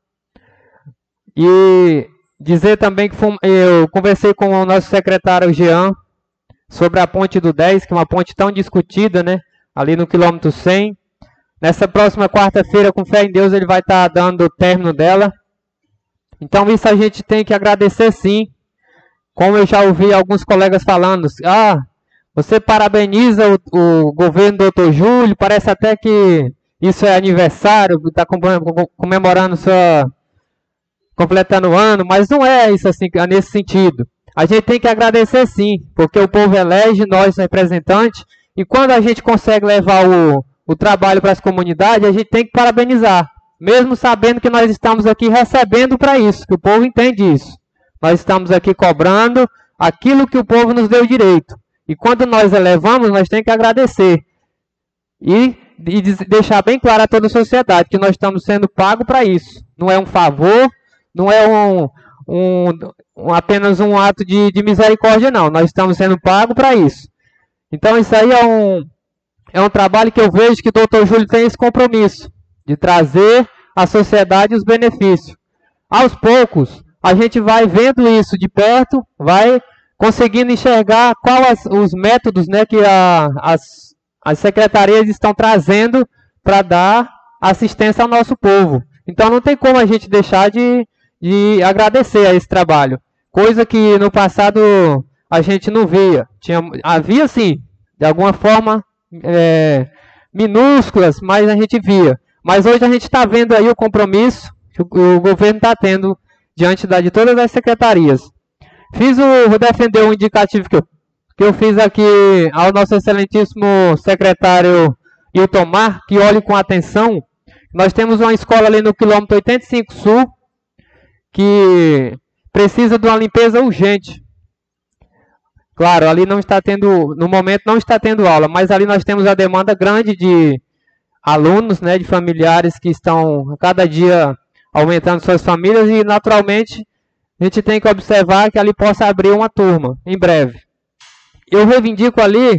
E dizer também que fomos, eu conversei com o nosso secretário Jean sobre a ponte do 10, que é uma ponte tão discutida, né? Ali no quilômetro 100. Nessa próxima quarta-feira, com fé em Deus, ele vai estar tá dando o término dela. Então, isso a gente tem que agradecer sim. Como eu já ouvi alguns colegas falando, ah, você parabeniza o, o governo do Dr. Júlio, parece até que isso é aniversário, está comemorando sua. Completando o ano, mas não é isso assim, é nesse sentido. A gente tem que agradecer sim, porque o povo elege nós representantes, e quando a gente consegue levar o, o trabalho para as comunidades, a gente tem que parabenizar. Mesmo sabendo que nós estamos aqui recebendo para isso, que o povo entende isso. Nós estamos aqui cobrando aquilo que o povo nos deu direito. E quando nós elevamos, nós temos que agradecer. E, e deixar bem claro a toda a sociedade que nós estamos sendo pagos para isso. Não é um favor, não é um, um, um apenas um ato de, de misericórdia, não. Nós estamos sendo pagos para isso. Então isso aí é um, é um trabalho que eu vejo que o doutor Júlio tem esse compromisso de trazer à sociedade os benefícios. Aos poucos, a gente vai vendo isso de perto, vai conseguindo enxergar quais os métodos né, que a, as, as secretarias estão trazendo para dar assistência ao nosso povo. Então não tem como a gente deixar de, de agradecer a esse trabalho. Coisa que no passado a gente não via. Tinha, havia sim, de alguma forma, é, minúsculas, mas a gente via. Mas hoje a gente está vendo aí o compromisso que o, o governo está tendo diante da, de todas as secretarias. Fiz o, vou defender um indicativo que eu, que eu fiz aqui ao nosso excelentíssimo secretário Hilton Mar, que olhe com atenção. Nós temos uma escola ali no quilômetro 85 Sul, que precisa de uma limpeza urgente. Claro, ali não está tendo, no momento não está tendo aula, mas ali nós temos a demanda grande de alunos, né, de familiares que estão a cada dia aumentando suas famílias e naturalmente a gente tem que observar que ali possa abrir uma turma em breve. Eu reivindico ali,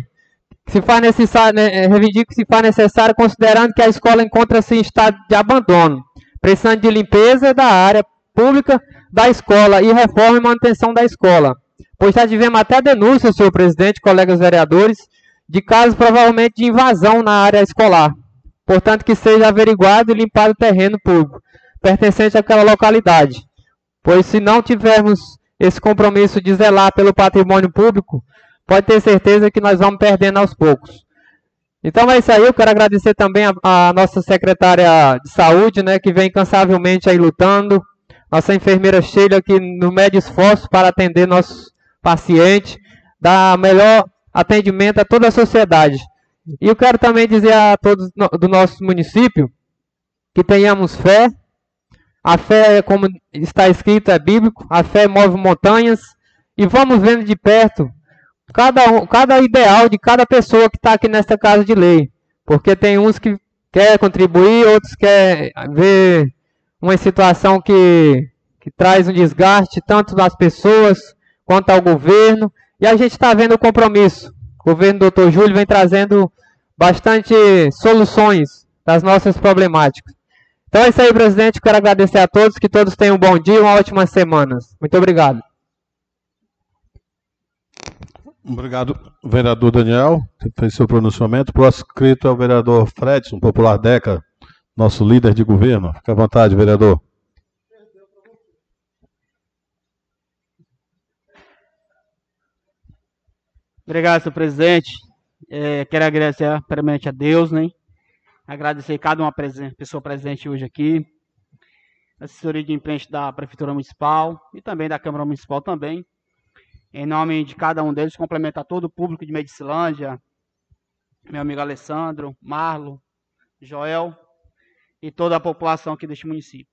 se faz necessário, né, eh, reivindico se faz necessário, considerando que a escola encontra-se em estado de abandono, precisando de limpeza da área pública da escola e reforma e manutenção da escola pois já tivemos até denúncia, senhor presidente, colegas vereadores, de casos provavelmente de invasão na área escolar. Portanto, que seja averiguado e limpado o terreno público pertencente àquela localidade. Pois se não tivermos esse compromisso de zelar pelo patrimônio público, pode ter certeza que nós vamos perdendo aos poucos. Então é isso aí, eu quero agradecer também a, a nossa secretária de saúde, né, que vem incansavelmente aí lutando, nossa enfermeira Sheila, que no mede esforço para atender nossos paciente, dar melhor atendimento a toda a sociedade. E eu quero também dizer a todos do nosso município que tenhamos fé. A fé, como está escrito, é bíblico. A fé move montanhas. E vamos vendo de perto cada, cada ideal de cada pessoa que está aqui nesta casa de lei. Porque tem uns que quer contribuir, outros quer ver uma situação que, que traz um desgaste tanto das pessoas quanto ao governo. E a gente está vendo o compromisso. O governo do Dr. Júlio vem trazendo bastante soluções das nossas problemáticas. Então é isso aí, presidente. Quero agradecer a todos, que todos tenham um bom dia e uma ótima semana. Muito obrigado. Obrigado, vereador Daniel, que fez seu pronunciamento. Próximo escrito é o vereador Fredson, popular DECA, nosso líder de governo. Fique à vontade, vereador. Obrigado, senhor presidente. É, quero agradecer primeiramente a Deus, né? Agradecer cada uma pessoa presente hoje aqui, assessoria de imprensa da Prefeitura Municipal e também da Câmara Municipal também. Em nome de cada um deles, complementar todo o público de Medicilândia, meu amigo Alessandro, Marlo, Joel e toda a população aqui deste município.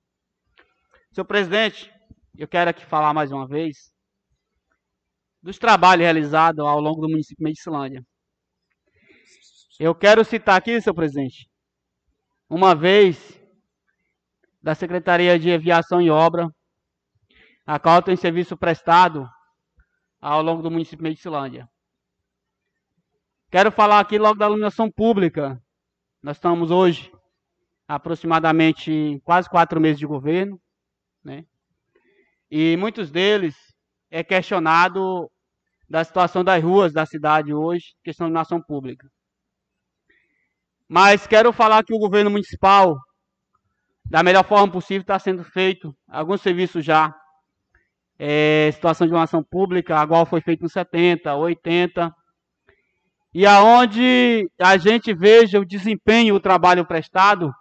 Senhor presidente, eu quero aqui falar mais uma vez dos trabalhos realizados ao longo do município de Medicilândia. Eu quero citar aqui, senhor presidente, uma vez da Secretaria de Aviação e Obra, a qual tem serviço prestado ao longo do município de Medicilândia. Quero falar aqui logo da iluminação pública. Nós estamos hoje aproximadamente quase quatro meses de governo, né? E muitos deles é questionado da situação das ruas da cidade hoje, questão de iluminação pública. Mas quero falar que o governo municipal, da melhor forma possível, está sendo feito alguns serviços já é, situação de uma ação pública, igual foi feito nos 70, 80, e aonde a gente veja o desempenho, o trabalho prestado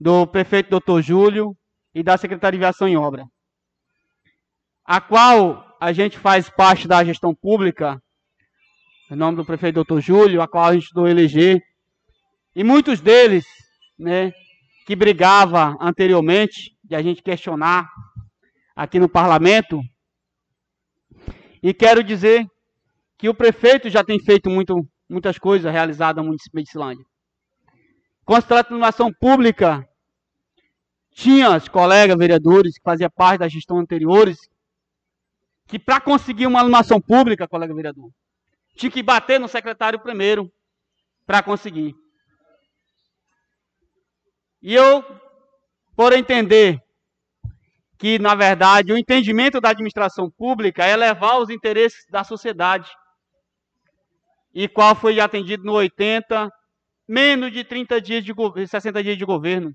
do prefeito Dr. Júlio e da Secretaria de Aviação em Obra, a qual a gente faz parte da gestão pública, em nome do prefeito Dr. Júlio, a qual a gente do eleger, e muitos deles, né, que brigava anteriormente, de a gente questionar aqui no parlamento. E quero dizer que o prefeito já tem feito muito, muitas coisas realizadas no município de Islândia. Com a iluminação pública, tinha os colegas vereadores que faziam parte da gestão anteriores, que para conseguir uma iluminação pública, colega vereador, tinha que bater no secretário primeiro para conseguir. E eu, por entender que, na verdade, o entendimento da administração pública é levar os interesses da sociedade. E qual foi atendido no 80, menos de 30 dias de 60 dias de governo.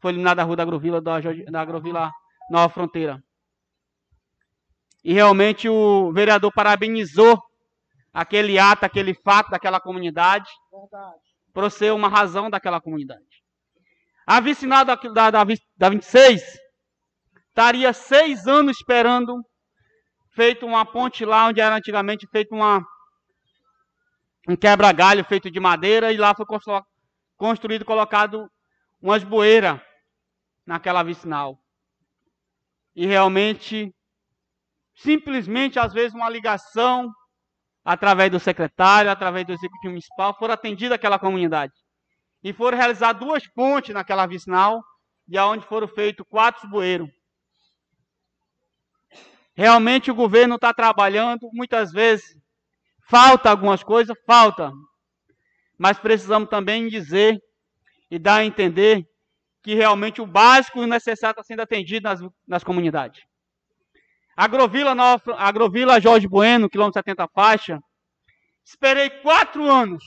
Foi eliminada a rua da Agrovila, da, da Agrovila Nova Fronteira. E realmente o vereador parabenizou aquele ato, aquele fato daquela comunidade, Verdade. por ser uma razão daquela comunidade. A vicinada da, da, da 26 estaria seis anos esperando feito uma ponte lá onde era antigamente feito uma um quebra-galho feito de madeira e lá foi construído colocado umas bueiras naquela vicinal. E realmente simplesmente às vezes uma ligação através do secretário, através do executivo municipal, foram atendida aquela comunidade. E foram realizadas duas pontes naquela vicinal, e aonde foram feitos quatro bueiros. Realmente o governo está trabalhando, muitas vezes falta algumas coisas, falta. Mas precisamos também dizer e dar a entender que realmente o básico e o necessário está sendo atendido nas, nas comunidades. Agrovila, Nova, Agrovila Jorge Bueno, quilômetro 70 faixa. Esperei quatro anos.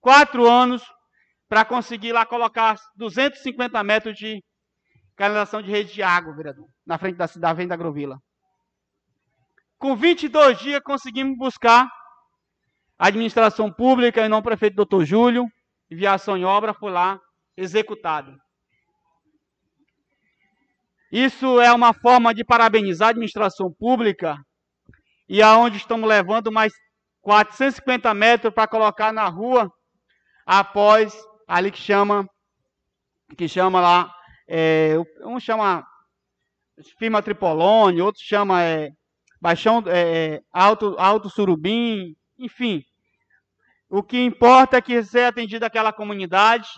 Quatro anos para conseguir lá colocar 250 metros de canalização de rede de água, vereador, na frente da da Agrovila. Com 22 dias conseguimos buscar a administração pública e não o prefeito doutor Júlio, enviação em obra foi lá executado. Isso é uma forma de parabenizar a administração pública e aonde estamos levando mais 450 metros para colocar na rua após ali que chama que chama lá é, um chama firma Tripolone, outro chama é, Baixão, é, Alto, Alto Surubim, enfim. O que importa é que seja atendida aquela comunidade,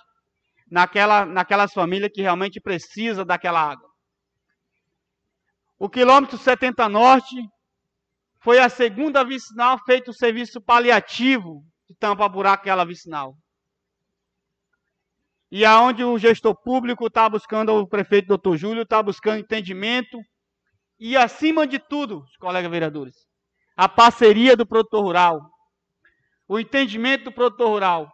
naquela, naquelas famílias que realmente precisa daquela água. O quilômetro 70 Norte foi a segunda vicinal feito o serviço paliativo de tampa-buraco aquela vicinal. E aonde o gestor público está buscando, o prefeito doutor Júlio está buscando entendimento e, acima de tudo, colegas vereadores, a parceria do produtor rural, o entendimento do produtor rural.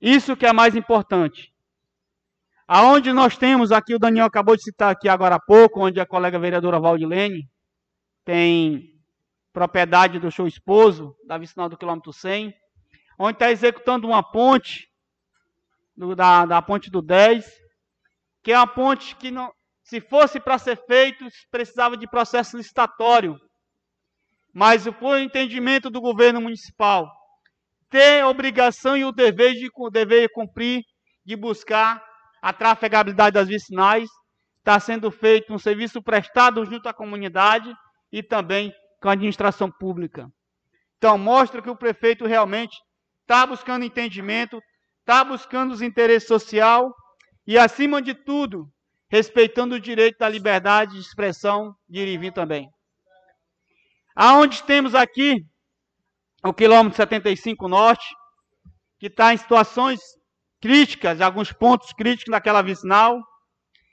Isso que é mais importante. Aonde nós temos aqui, o Daniel acabou de citar aqui agora há pouco, onde a colega vereadora Valdilene tem propriedade do seu esposo, da vicinal do quilômetro 100, onde está executando uma ponte, do, da, da ponte do 10, que é uma ponte que, não, se fosse para ser feito, precisava de processo licitatório. Mas foi o entendimento do governo municipal ter a obrigação e o dever de dever cumprir de buscar a trafegabilidade das vicinais. Está sendo feito um serviço prestado junto à comunidade e também com a administração pública. Então, mostra que o prefeito realmente está buscando entendimento, está buscando os interesses social e, acima de tudo, respeitando o direito da liberdade de expressão de ir e vir também. Aonde temos aqui o quilômetro 75 norte, que está em situações críticas, alguns pontos críticos naquela vicinal,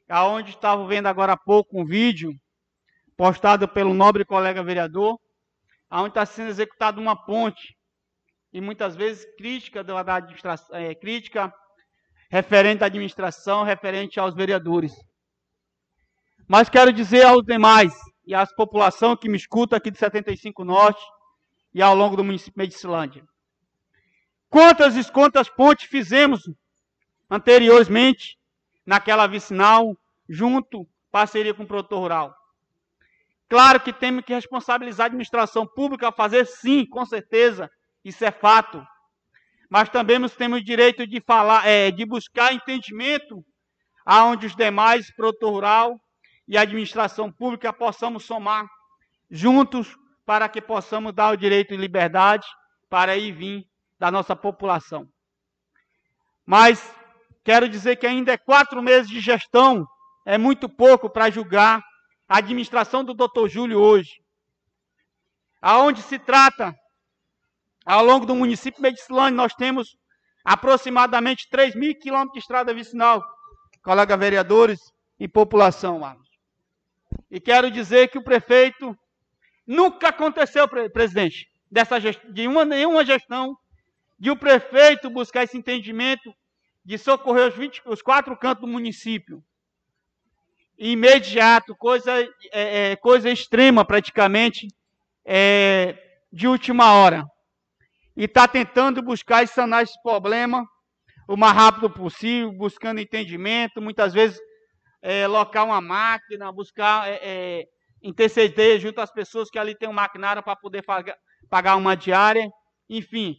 aonde estava vendo agora há pouco um vídeo postado pelo nobre colega vereador, aonde está sendo executada uma ponte e muitas vezes crítica da administração, é, crítica referente à administração, referente aos vereadores. Mas quero dizer aos demais e às população que me escuta aqui de 75 Norte e ao longo do município de Medicilândia. Quantas e quantas pontes fizemos anteriormente naquela vicinal, junto, parceria com o produtor rural? Claro que temos que responsabilizar a administração pública a fazer sim, com certeza, isso é fato. Mas também temos o direito de falar, é, de buscar entendimento aonde os demais, produtor rural e administração pública, possamos somar juntos para que possamos dar o direito de liberdade para ir e vir da nossa população. Mas quero dizer que ainda é quatro meses de gestão, é muito pouco para julgar a administração do Dr. Júlio hoje. Aonde se trata ao longo do município de Medicilândia, nós temos aproximadamente 3 mil quilômetros de estrada vicinal, colega vereadores e população, Marcos. E quero dizer que o prefeito nunca aconteceu, presidente, dessa de uma, nenhuma gestão de o prefeito buscar esse entendimento de socorrer os, 20, os quatro cantos do município. Imediato, coisa, é, é, coisa extrema praticamente, é, de última hora e está tentando buscar e sanar esse problema o mais rápido possível, buscando entendimento, muitas vezes é, locar uma máquina, buscar é, é, interceder junto às pessoas que ali tem um maquinário para poder pagar, pagar uma diária. Enfim,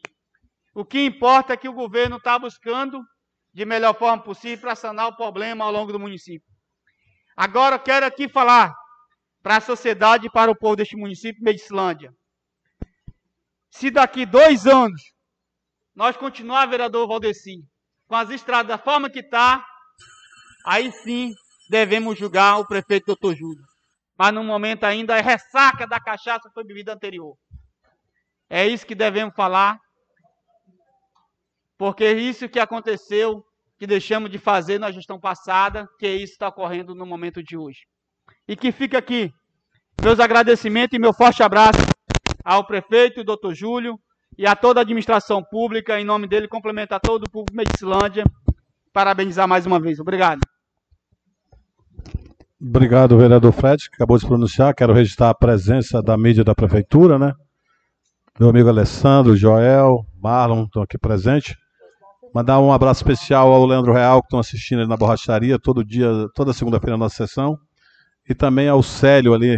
o que importa é que o governo está buscando de melhor forma possível para sanar o problema ao longo do município. Agora eu quero aqui falar para a sociedade e para o povo deste município, Medicilândia. Se daqui dois anos nós continuar, vereador Valdeci, com as estradas da forma que está, aí sim devemos julgar o prefeito doutor Júlio. Mas no momento ainda é ressaca da cachaça que foi bebida anterior. É isso que devemos falar, porque é isso que aconteceu, que deixamos de fazer na gestão passada, que é isso que está ocorrendo no momento de hoje. E que fica aqui meus agradecimentos e meu forte abraço ao prefeito, doutor Júlio, e a toda a administração pública, em nome dele, complementar todo o público de Medicilândia. Parabenizar mais uma vez. Obrigado. Obrigado, vereador Fred, que acabou de se pronunciar. Quero registrar a presença da mídia da prefeitura, né? Meu amigo Alessandro, Joel, Marlon estão aqui presentes. Mandar um abraço especial ao Leandro Real, que estão assistindo na borracharia todo dia, toda segunda-feira na nossa sessão. E também ao Célio ali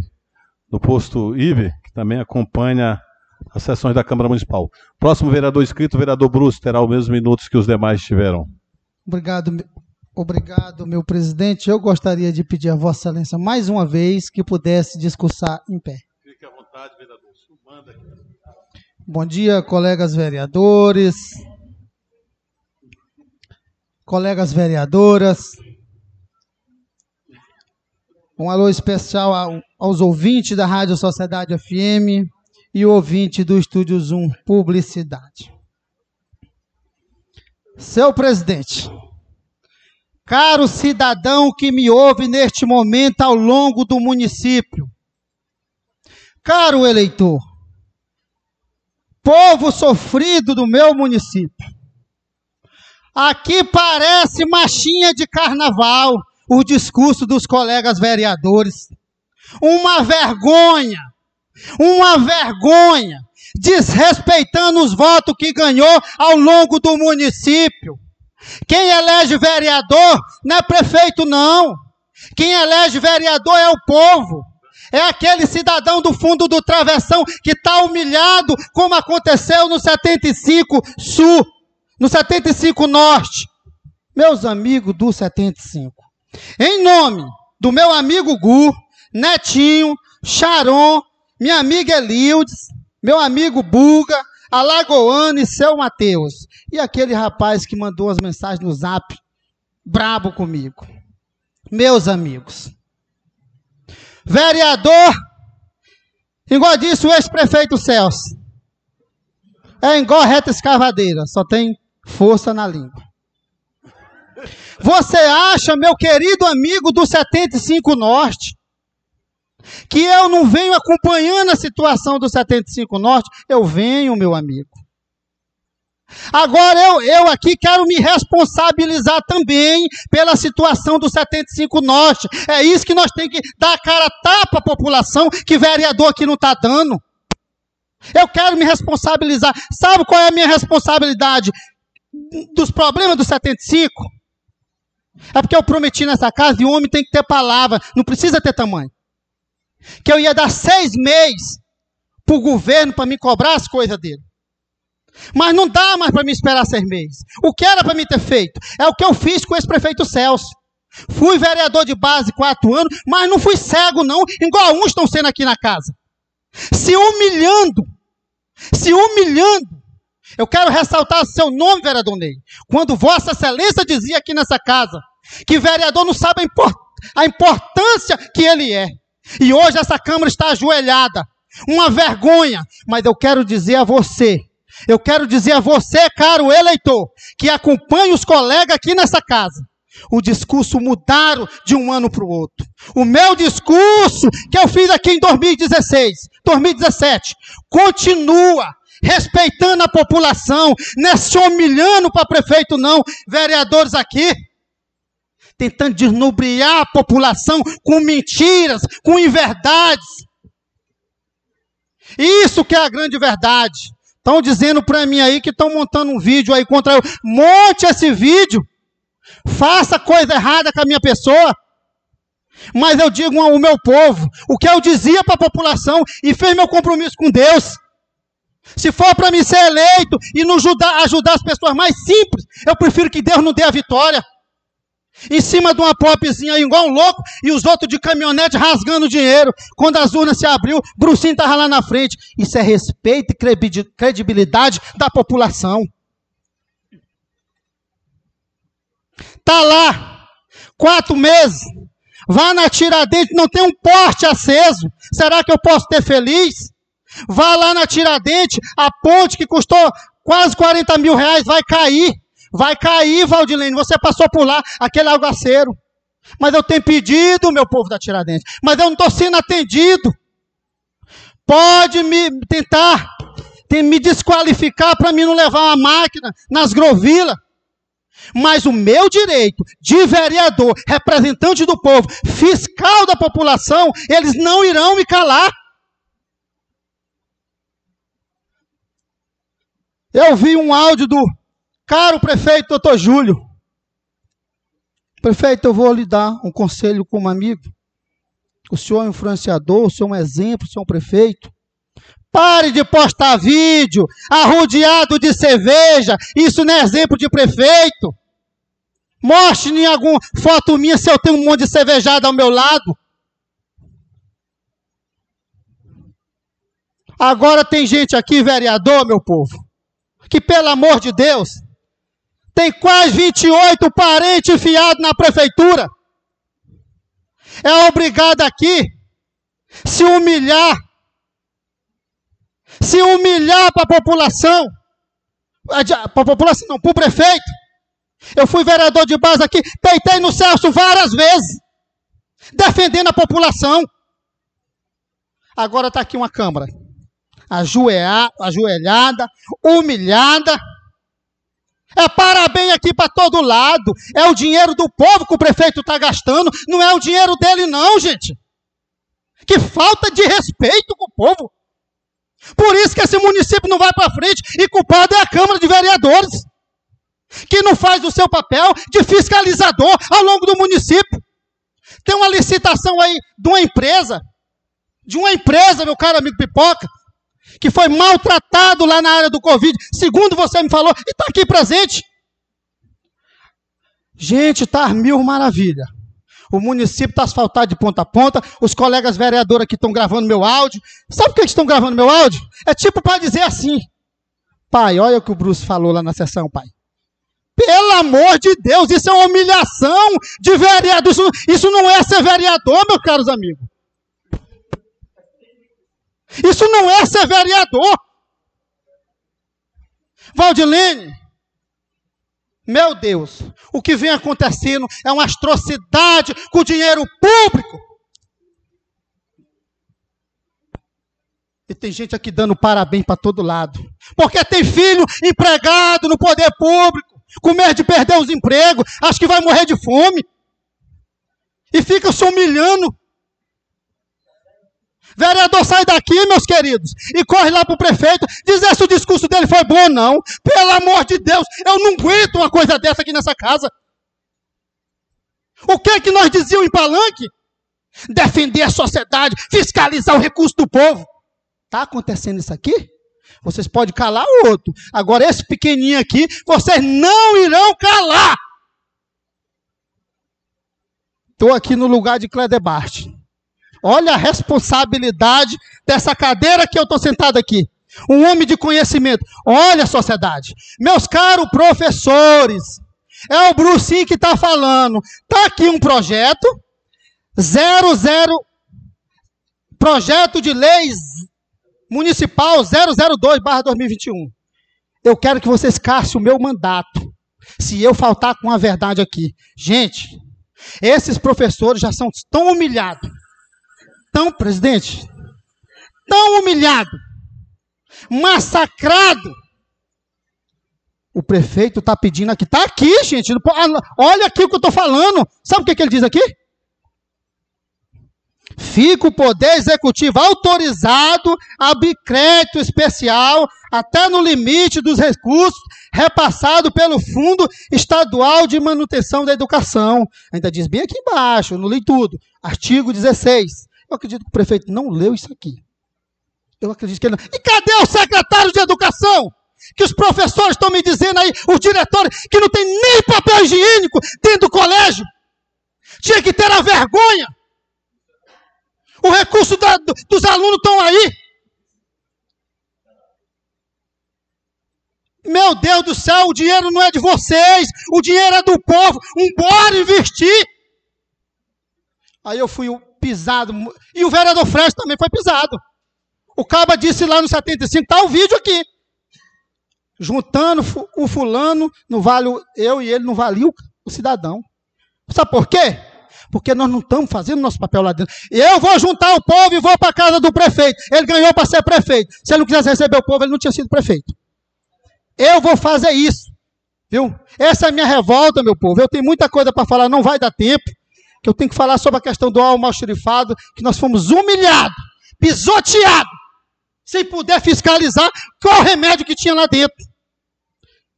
no posto IVE, também acompanha as sessões da Câmara Municipal. Próximo vereador inscrito, vereador Bruce, terá os mesmos minutos que os demais tiveram. Obrigado, Obrigado, meu presidente. Eu gostaria de pedir a Vossa Excelência mais uma vez que pudesse discursar em pé. Fique à vontade, vereador. Manda aqui. Bom dia, colegas vereadores, colegas vereadoras. Um alô especial aos ouvintes da Rádio Sociedade FM e ouvinte do Estúdio Zoom Publicidade. Seu presidente, caro cidadão que me ouve neste momento ao longo do município, caro eleitor, povo sofrido do meu município, aqui parece machinha de carnaval o discurso dos colegas vereadores. Uma vergonha, uma vergonha desrespeitando os votos que ganhou ao longo do município. Quem elege vereador não é prefeito, não. Quem elege vereador é o povo. É aquele cidadão do fundo do travessão que está humilhado, como aconteceu no 75 Sul, no 75 Norte. Meus amigos do 75, em nome do meu amigo Gu, Netinho, Charon, minha amiga Elildes, meu amigo Buga, Alagoano e seu Mateus. E aquele rapaz que mandou as mensagens no zap, brabo comigo. Meus amigos. Vereador, igual disse o ex-prefeito Celso, é igual reta escavadeira, só tem força na língua. Você acha, meu querido amigo do 75 Norte, que eu não venho acompanhando a situação do 75 Norte, eu venho, meu amigo. Agora eu, eu aqui quero me responsabilizar também pela situação do 75 Norte. É isso que nós temos que dar a cara tapa à população que vereador aqui não está dando. Eu quero me responsabilizar. Sabe qual é a minha responsabilidade dos problemas do 75? É porque eu prometi nessa casa e o homem tem que ter palavra, não precisa ter tamanho que eu ia dar seis meses para o governo para me cobrar as coisas dele. Mas não dá mais para me esperar seis meses. O que era para me ter feito? É o que eu fiz com esse prefeito Celso. Fui vereador de base quatro anos, mas não fui cego, não, igual uns estão sendo aqui na casa. Se humilhando, se humilhando. Eu quero ressaltar seu nome, vereador Ney. Quando Vossa Excelência dizia aqui nessa casa que vereador não sabe a importância que ele é. E hoje essa Câmara está ajoelhada. Uma vergonha. Mas eu quero dizer a você, eu quero dizer a você, caro eleitor, que acompanha os colegas aqui nessa casa. O discurso mudaram de um ano para o outro. O meu discurso que eu fiz aqui em 2016, 2017, continua respeitando a população, não é se humilhando para prefeito, não. Vereadores aqui, tentando desnobriar a população com mentiras, com inverdades. Isso que é a grande verdade. Estão dizendo para mim aí que estão montando um vídeo aí contra eu. Monte esse vídeo. Faça coisa errada com a minha pessoa. Mas eu digo ao meu povo o que eu dizia para a população e fez meu compromisso com Deus. Se for para mim ser eleito e não ajudar, ajudar as pessoas mais simples, eu prefiro que Deus não dê a vitória em cima de uma popzinha igual um louco, e os outros de caminhonete rasgando dinheiro. Quando as urnas se abriu, Brucinho estava lá na frente. Isso é respeito e credibilidade da população. Tá lá, quatro meses, vá na Tiradentes, não tem um porte aceso. Será que eu posso ter feliz? Vá lá na Tiradentes, a ponte que custou quase 40 mil reais vai cair. Vai cair, Valdilene. Você passou por lá, aquele algaceiro. Mas eu tenho pedido, meu povo da Tiradentes. Mas eu não estou sendo atendido. Pode me tentar me desqualificar para mim não levar uma máquina nas grovilas. Mas o meu direito de vereador, representante do povo, fiscal da população, eles não irão me calar. Eu vi um áudio do Caro prefeito, doutor Júlio. Prefeito, eu vou lhe dar um conselho como amigo. O senhor é um influenciador, o senhor é um exemplo, o senhor é um prefeito. Pare de postar vídeo arrodeado de cerveja. Isso não é exemplo de prefeito. Mostre em alguma foto minha se eu tenho um monte de cervejada ao meu lado. Agora tem gente aqui, vereador, meu povo, que pelo amor de Deus, tem quase 28 parentes enfiados na prefeitura. É obrigado aqui se humilhar. Se humilhar para a população. Para a população, não, para o prefeito. Eu fui vereador de base aqui, peitei no Celso várias vezes, defendendo a população. Agora está aqui uma Câmara, ajoelhada, humilhada. É parabéns aqui para todo lado. É o dinheiro do povo que o prefeito está gastando, não é o dinheiro dele, não, gente. Que falta de respeito com o povo. Por isso que esse município não vai para frente e culpado é a Câmara de Vereadores, que não faz o seu papel de fiscalizador ao longo do município. Tem uma licitação aí de uma empresa, de uma empresa, meu caro amigo Pipoca, que foi maltratado lá na área do Covid, segundo você me falou, e está aqui presente. Gente, está mil maravilha. O município está asfaltado de ponta a ponta. Os colegas vereadores aqui estão gravando meu áudio. Sabe por que estão gravando meu áudio? É tipo para dizer assim: Pai, olha o que o Bruce falou lá na sessão, pai. Pelo amor de Deus, isso é uma humilhação de vereador. Isso, isso não é ser vereador, meus caros amigos. Isso não é ser vereador. Valdilene, meu Deus, o que vem acontecendo é uma atrocidade com o dinheiro público. E tem gente aqui dando parabéns para todo lado. Porque tem filho empregado no poder público, com medo de perder os empregos, acho que vai morrer de fome. E fica se humilhando Vereador, sai daqui, meus queridos, e corre lá para o prefeito, dizer se o discurso dele foi bom ou não. Pelo amor de Deus, eu não aguento uma coisa dessa aqui nessa casa. O que é que nós dizíamos em Palanque? Defender a sociedade, fiscalizar o recurso do povo. Está acontecendo isso aqui? Vocês podem calar o outro. Agora, esse pequenininho aqui, vocês não irão calar. Estou aqui no lugar de Cledebart. Olha a responsabilidade dessa cadeira que eu estou sentado aqui. Um homem de conhecimento. Olha a sociedade. Meus caros professores, é o Brucinho que está falando. Está aqui um projeto, 00, projeto de leis municipal 002-2021. Eu quero que vocês caçem o meu mandato. Se eu faltar com a verdade aqui. Gente, esses professores já são tão humilhados tão, presidente, tão humilhado, massacrado. O prefeito está pedindo aqui, está aqui, gente. Olha aqui o que eu estou falando. Sabe o que, que ele diz aqui? Fica o poder executivo autorizado a crédito especial até no limite dos recursos repassado pelo Fundo Estadual de Manutenção da Educação. Ainda diz bem aqui embaixo, não li tudo. Artigo 16. Acredito que o prefeito não leu isso aqui. Eu acredito que ele não. E cadê o secretário de educação? Que os professores estão me dizendo aí, os diretores, que não tem nem papel higiênico dentro do colégio. Tinha que ter a vergonha. O recurso da, dos alunos estão aí. Meu Deus do céu, o dinheiro não é de vocês, o dinheiro é do povo. Embora investir. Aí eu fui pisado. E o vereador Freixo também foi pisado. O Caba disse lá no 75, está o vídeo aqui. Juntando o fulano, não vale, eu e ele não valia o cidadão. Sabe por quê? Porque nós não estamos fazendo nosso papel lá dentro. Eu vou juntar o povo e vou para a casa do prefeito. Ele ganhou para ser prefeito. Se ele não quisesse receber o povo, ele não tinha sido prefeito. Eu vou fazer isso. Viu? Essa é a minha revolta, meu povo. Eu tenho muita coisa para falar, não vai dar tempo que eu tenho que falar sobre a questão do almoxarifado, que nós fomos humilhados, pisoteados, sem poder fiscalizar qual remédio que tinha lá dentro.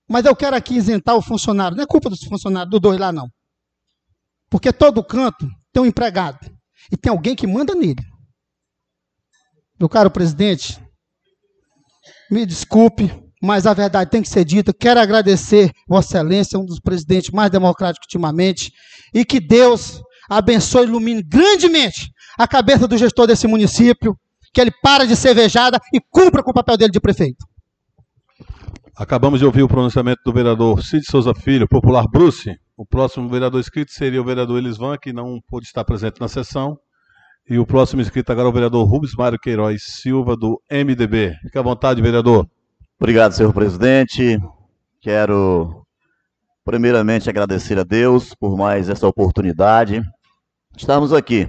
Mas eu quero aqui isentar o funcionário, não é culpa dos funcionários, do dois lá não. Porque todo canto tem um empregado e tem alguém que manda nele. Meu caro presidente, me desculpe, mas a verdade tem que ser dita. Quero agradecer Vossa Excelência, um dos presidentes mais democráticos ultimamente, e que Deus abençoe e ilumine grandemente a cabeça do gestor desse município, que ele para de ser vejada e cumpra com o papel dele de prefeito. Acabamos de ouvir o pronunciamento do vereador Cid Souza Filho, popular Bruce. O próximo vereador inscrito seria o vereador Elisvan, que não pôde estar presente na sessão. E o próximo inscrito agora é o vereador Rubens Mário Queiroz Silva, do MDB. Fique à vontade, vereador. Obrigado, senhor presidente. Quero, primeiramente, agradecer a Deus por mais essa oportunidade. Estamos aqui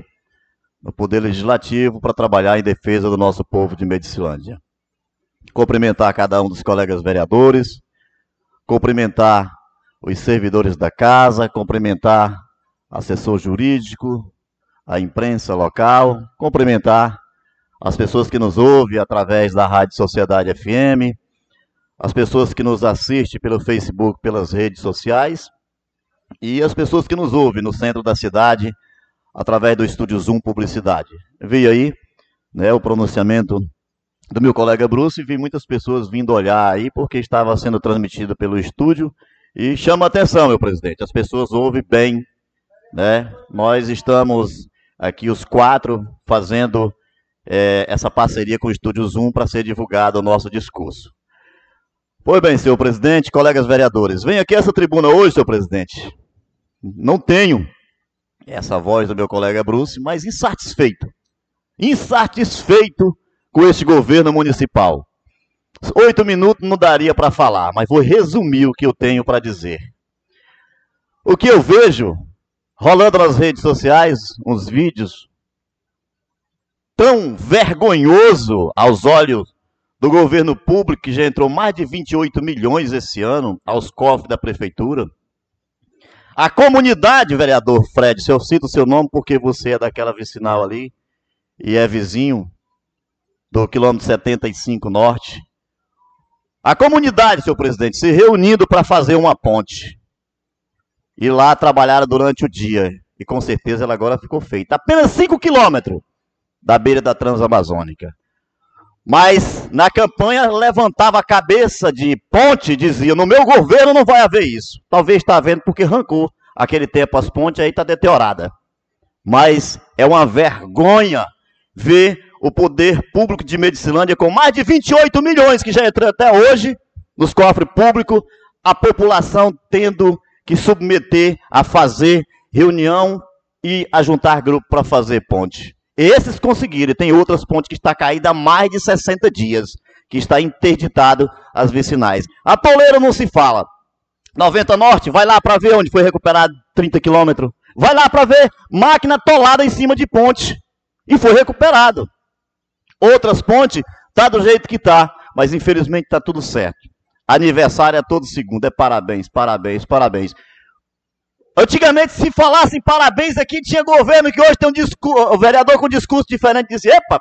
no Poder Legislativo para trabalhar em defesa do nosso povo de Medicilândia. Cumprimentar cada um dos colegas vereadores, cumprimentar os servidores da casa, cumprimentar assessor jurídico, a imprensa local, cumprimentar as pessoas que nos ouvem através da Rádio Sociedade FM, as pessoas que nos assistem pelo Facebook, pelas redes sociais e as pessoas que nos ouvem no centro da cidade através do Estúdio Zoom Publicidade. Vi aí né, o pronunciamento do meu colega Bruce e vi muitas pessoas vindo olhar aí porque estava sendo transmitido pelo estúdio e chama atenção, meu presidente. As pessoas ouvem bem, né? Nós estamos aqui os quatro fazendo é, essa parceria com o Estúdio Zoom para ser divulgado o nosso discurso. Pois bem, senhor presidente, colegas vereadores, venho aqui a essa tribuna hoje, senhor presidente. Não tenho essa voz do meu colega Bruce, mas insatisfeito. Insatisfeito com este governo municipal. Oito minutos não daria para falar, mas vou resumir o que eu tenho para dizer. O que eu vejo rolando nas redes sociais, uns vídeos tão vergonhoso aos olhos do governo público, que já entrou mais de 28 milhões esse ano aos cofres da prefeitura. A comunidade, vereador Fred, se eu cito o seu nome porque você é daquela vicinal ali e é vizinho, do quilômetro 75 norte. A comunidade, senhor presidente, se reunindo para fazer uma ponte. E lá trabalharam durante o dia. E com certeza ela agora ficou feita. Apenas 5 quilômetros da beira da Transamazônica. Mas na campanha levantava a cabeça de ponte e dizia: no meu governo não vai haver isso. Talvez está havendo porque arrancou aquele tempo as pontes aí está deteriorada. Mas é uma vergonha ver o poder público de Medicilândia, com mais de 28 milhões que já entrou até hoje nos cofres públicos, a população tendo que submeter a fazer reunião e a juntar grupo para fazer ponte. Esses conseguiram, tem outras pontes que está caída há mais de 60 dias, que está interditado as vicinais. A Pauleira não se fala. 90 Norte, vai lá para ver onde foi recuperado 30 quilômetros. Vai lá para ver máquina tolada em cima de ponte. E foi recuperado. Outras pontes, tá do jeito que tá, mas infelizmente está tudo certo. Aniversário é todo segundo, é parabéns, parabéns, parabéns. Antigamente, se falassem parabéns aqui, tinha governo que hoje tem um discurso, o vereador com um discurso diferente dizia, epa,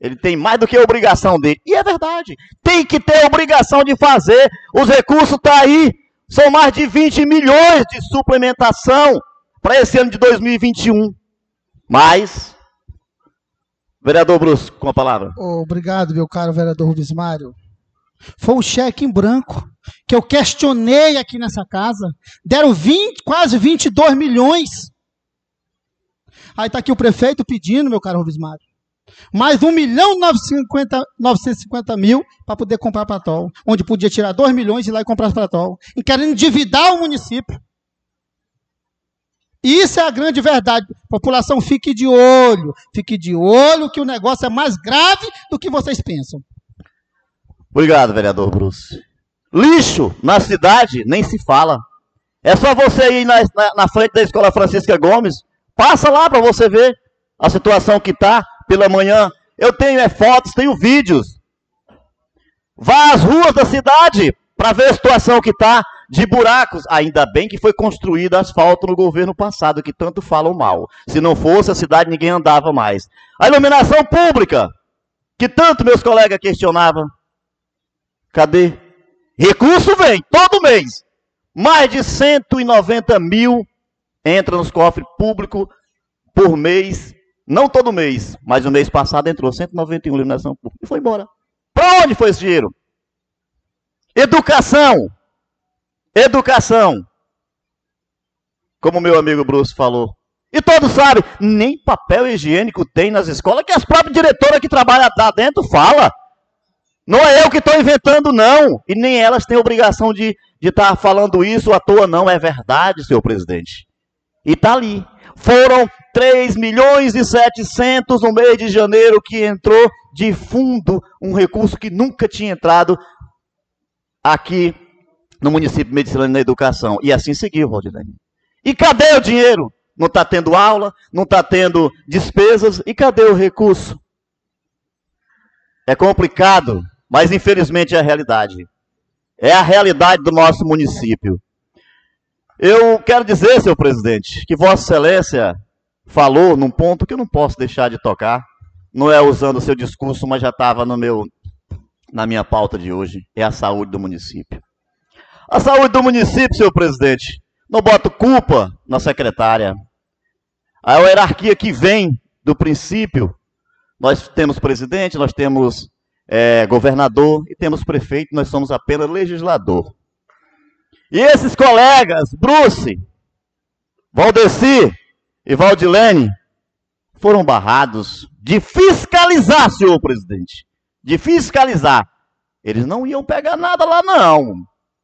ele tem mais do que a obrigação dele. E é verdade, tem que ter a obrigação de fazer, os recursos estão tá aí, são mais de 20 milhões de suplementação para esse ano de 2021. Mas Vereador Bruce, com a palavra. Obrigado, meu caro vereador Rubens Mário. Foi um cheque em branco que eu questionei aqui nessa casa. Deram 20, quase 22 milhões. Aí está aqui o prefeito pedindo, meu caro Rubens Mário, mais 1 milhão e 950 mil para poder comprar Patol. Onde podia tirar 2 milhões e ir lá e comprar Patol. E querendo endividar o município. Isso é a grande verdade. População, fique de olho. Fique de olho que o negócio é mais grave do que vocês pensam. Obrigado, vereador Bruce. Lixo na cidade nem se fala. É só você ir na, na, na frente da escola Francisca Gomes. Passa lá para você ver a situação que está pela manhã. Eu tenho é, fotos, tenho vídeos. Vá às ruas da cidade para ver a situação que está de buracos. Ainda bem que foi construído asfalto no governo passado, que tanto falam mal. Se não fosse a cidade, ninguém andava mais. A iluminação pública, que tanto meus colegas questionavam. Cadê? Recurso vem, todo mês. Mais de 190 mil entra nos cofres públicos por mês. Não todo mês, mas no mês passado entrou 191 iluminação pública e foi embora. Para onde foi esse dinheiro? Educação. Educação. Como meu amigo Bruce falou. E todos sabem, nem papel higiênico tem nas escolas, que as próprias diretoras que trabalham lá dentro falam. Não é eu que estou inventando, não. E nem elas têm obrigação de estar tá falando isso à toa, não. É verdade, senhor presidente. E está ali. Foram 3 milhões e 700 no mês de janeiro que entrou de fundo, um recurso que nunca tinha entrado aqui no município de Medicilândia na educação. E assim seguiu, Valdilene. E cadê o dinheiro? Não está tendo aula, não está tendo despesas, e cadê o recurso? É complicado, mas infelizmente é a realidade. É a realidade do nosso município. Eu quero dizer, senhor presidente, que Vossa Excelência falou num ponto que eu não posso deixar de tocar. Não é usando o seu discurso, mas já estava no meu na minha pauta de hoje. É a saúde do município. A saúde do município, senhor presidente, não boto culpa na secretária. A hierarquia que vem do princípio, nós temos presidente, nós temos é, governador e temos prefeito, nós somos apenas legislador. E esses colegas, Bruce, Valdeci e Valdilene, foram barrados de fiscalizar, senhor presidente. De fiscalizar. Eles não iam pegar nada lá, não.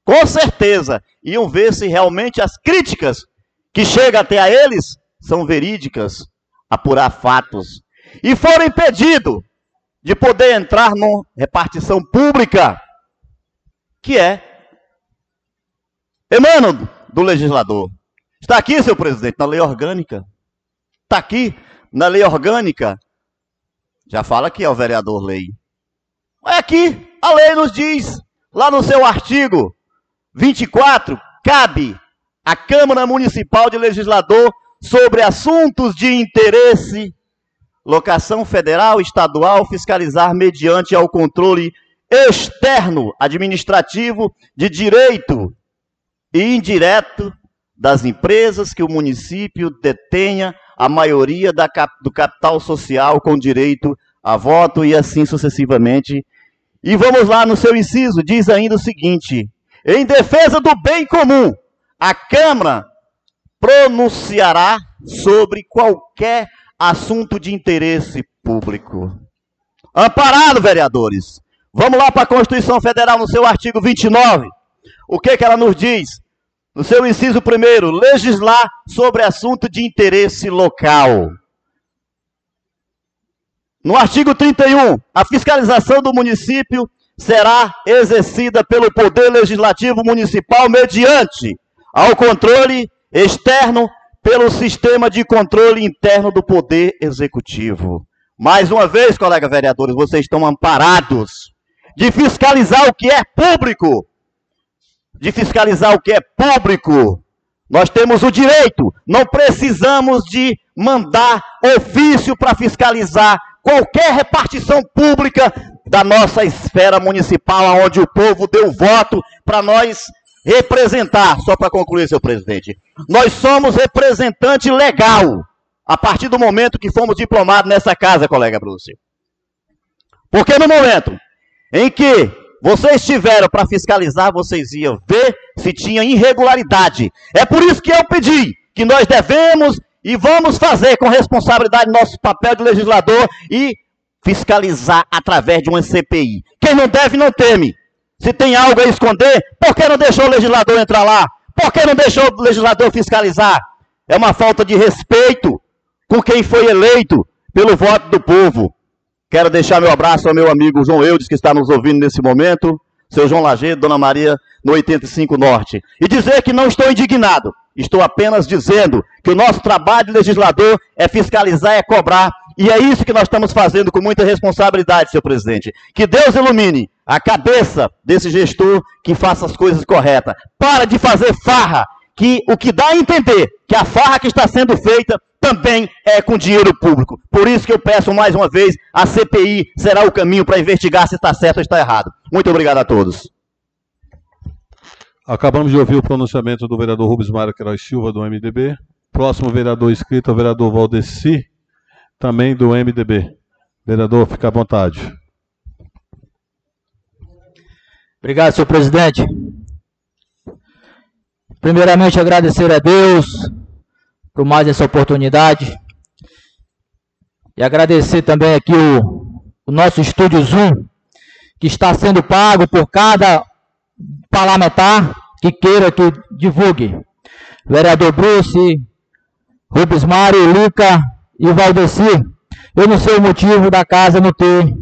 Com certeza. Iam ver se realmente as críticas que chegam até a eles são verídicas, apurar fatos. E foram impedidos de poder entrar numa repartição pública, que é emano do legislador. Está aqui, senhor presidente, na lei orgânica. Está aqui na lei orgânica. Já fala que é o vereador lei. É aqui, a lei nos diz, lá no seu artigo 24, cabe à Câmara Municipal de Legislador sobre assuntos de interesse locação federal, estadual, fiscalizar mediante ao controle externo administrativo de direito e indireto das empresas que o município detenha a maioria da, do capital social com direito a voto e assim sucessivamente. E vamos lá no seu inciso, diz ainda o seguinte: em defesa do bem comum, a Câmara pronunciará sobre qualquer assunto de interesse público. Amparado, vereadores. Vamos lá para a Constituição Federal, no seu artigo 29. O que, que ela nos diz? No seu inciso primeiro, legislar sobre assunto de interesse local. No artigo 31, a fiscalização do município será exercida pelo Poder Legislativo Municipal mediante ao controle externo pelo sistema de controle interno do Poder Executivo. Mais uma vez, colegas vereadores, vocês estão amparados de fiscalizar o que é público. De fiscalizar o que é público. Nós temos o direito, não precisamos de mandar ofício para fiscalizar qualquer repartição pública da nossa esfera municipal, onde o povo deu voto para nós representar, só para concluir, senhor presidente, nós somos representante legal a partir do momento que fomos diplomados nessa casa, colega Bruce. Porque no momento em que vocês tiveram para fiscalizar, vocês iam ver se tinha irregularidade. É por isso que eu pedi que nós devemos e vamos fazer com responsabilidade nosso papel de legislador e fiscalizar através de uma CPI. Quem não deve, não teme. Se tem algo a esconder, por que não deixou o legislador entrar lá? Por que não deixou o legislador fiscalizar? É uma falta de respeito com quem foi eleito pelo voto do povo. Quero deixar meu abraço ao meu amigo João Eudes, que está nos ouvindo nesse momento, seu João Lagedo, Dona Maria, no 85 Norte. E dizer que não estou indignado, estou apenas dizendo que o nosso trabalho de legislador é fiscalizar, é cobrar, e é isso que nós estamos fazendo com muita responsabilidade, senhor presidente. Que Deus ilumine a cabeça desse gestor que faça as coisas corretas. Para de fazer farra, que o que dá a entender que a farra que está sendo feita também é com dinheiro público. Por isso que eu peço mais uma vez, a CPI será o caminho para investigar se está certo ou está errado. Muito obrigado a todos. Acabamos de ouvir o pronunciamento do vereador Rubens Mário Queiroz Silva, do MDB. Próximo vereador inscrito é o vereador Valdeci, também do MDB. Vereador, fica à vontade. Obrigado, senhor presidente. Primeiramente, agradecer a Deus por mais essa oportunidade. E agradecer também aqui o, o nosso estúdio Zoom, que está sendo pago por cada parlamentar que queira que divulgue. Vereador Bruce, Rubens Mário, Luca e Valdeci. Eu não sei o motivo da casa não ter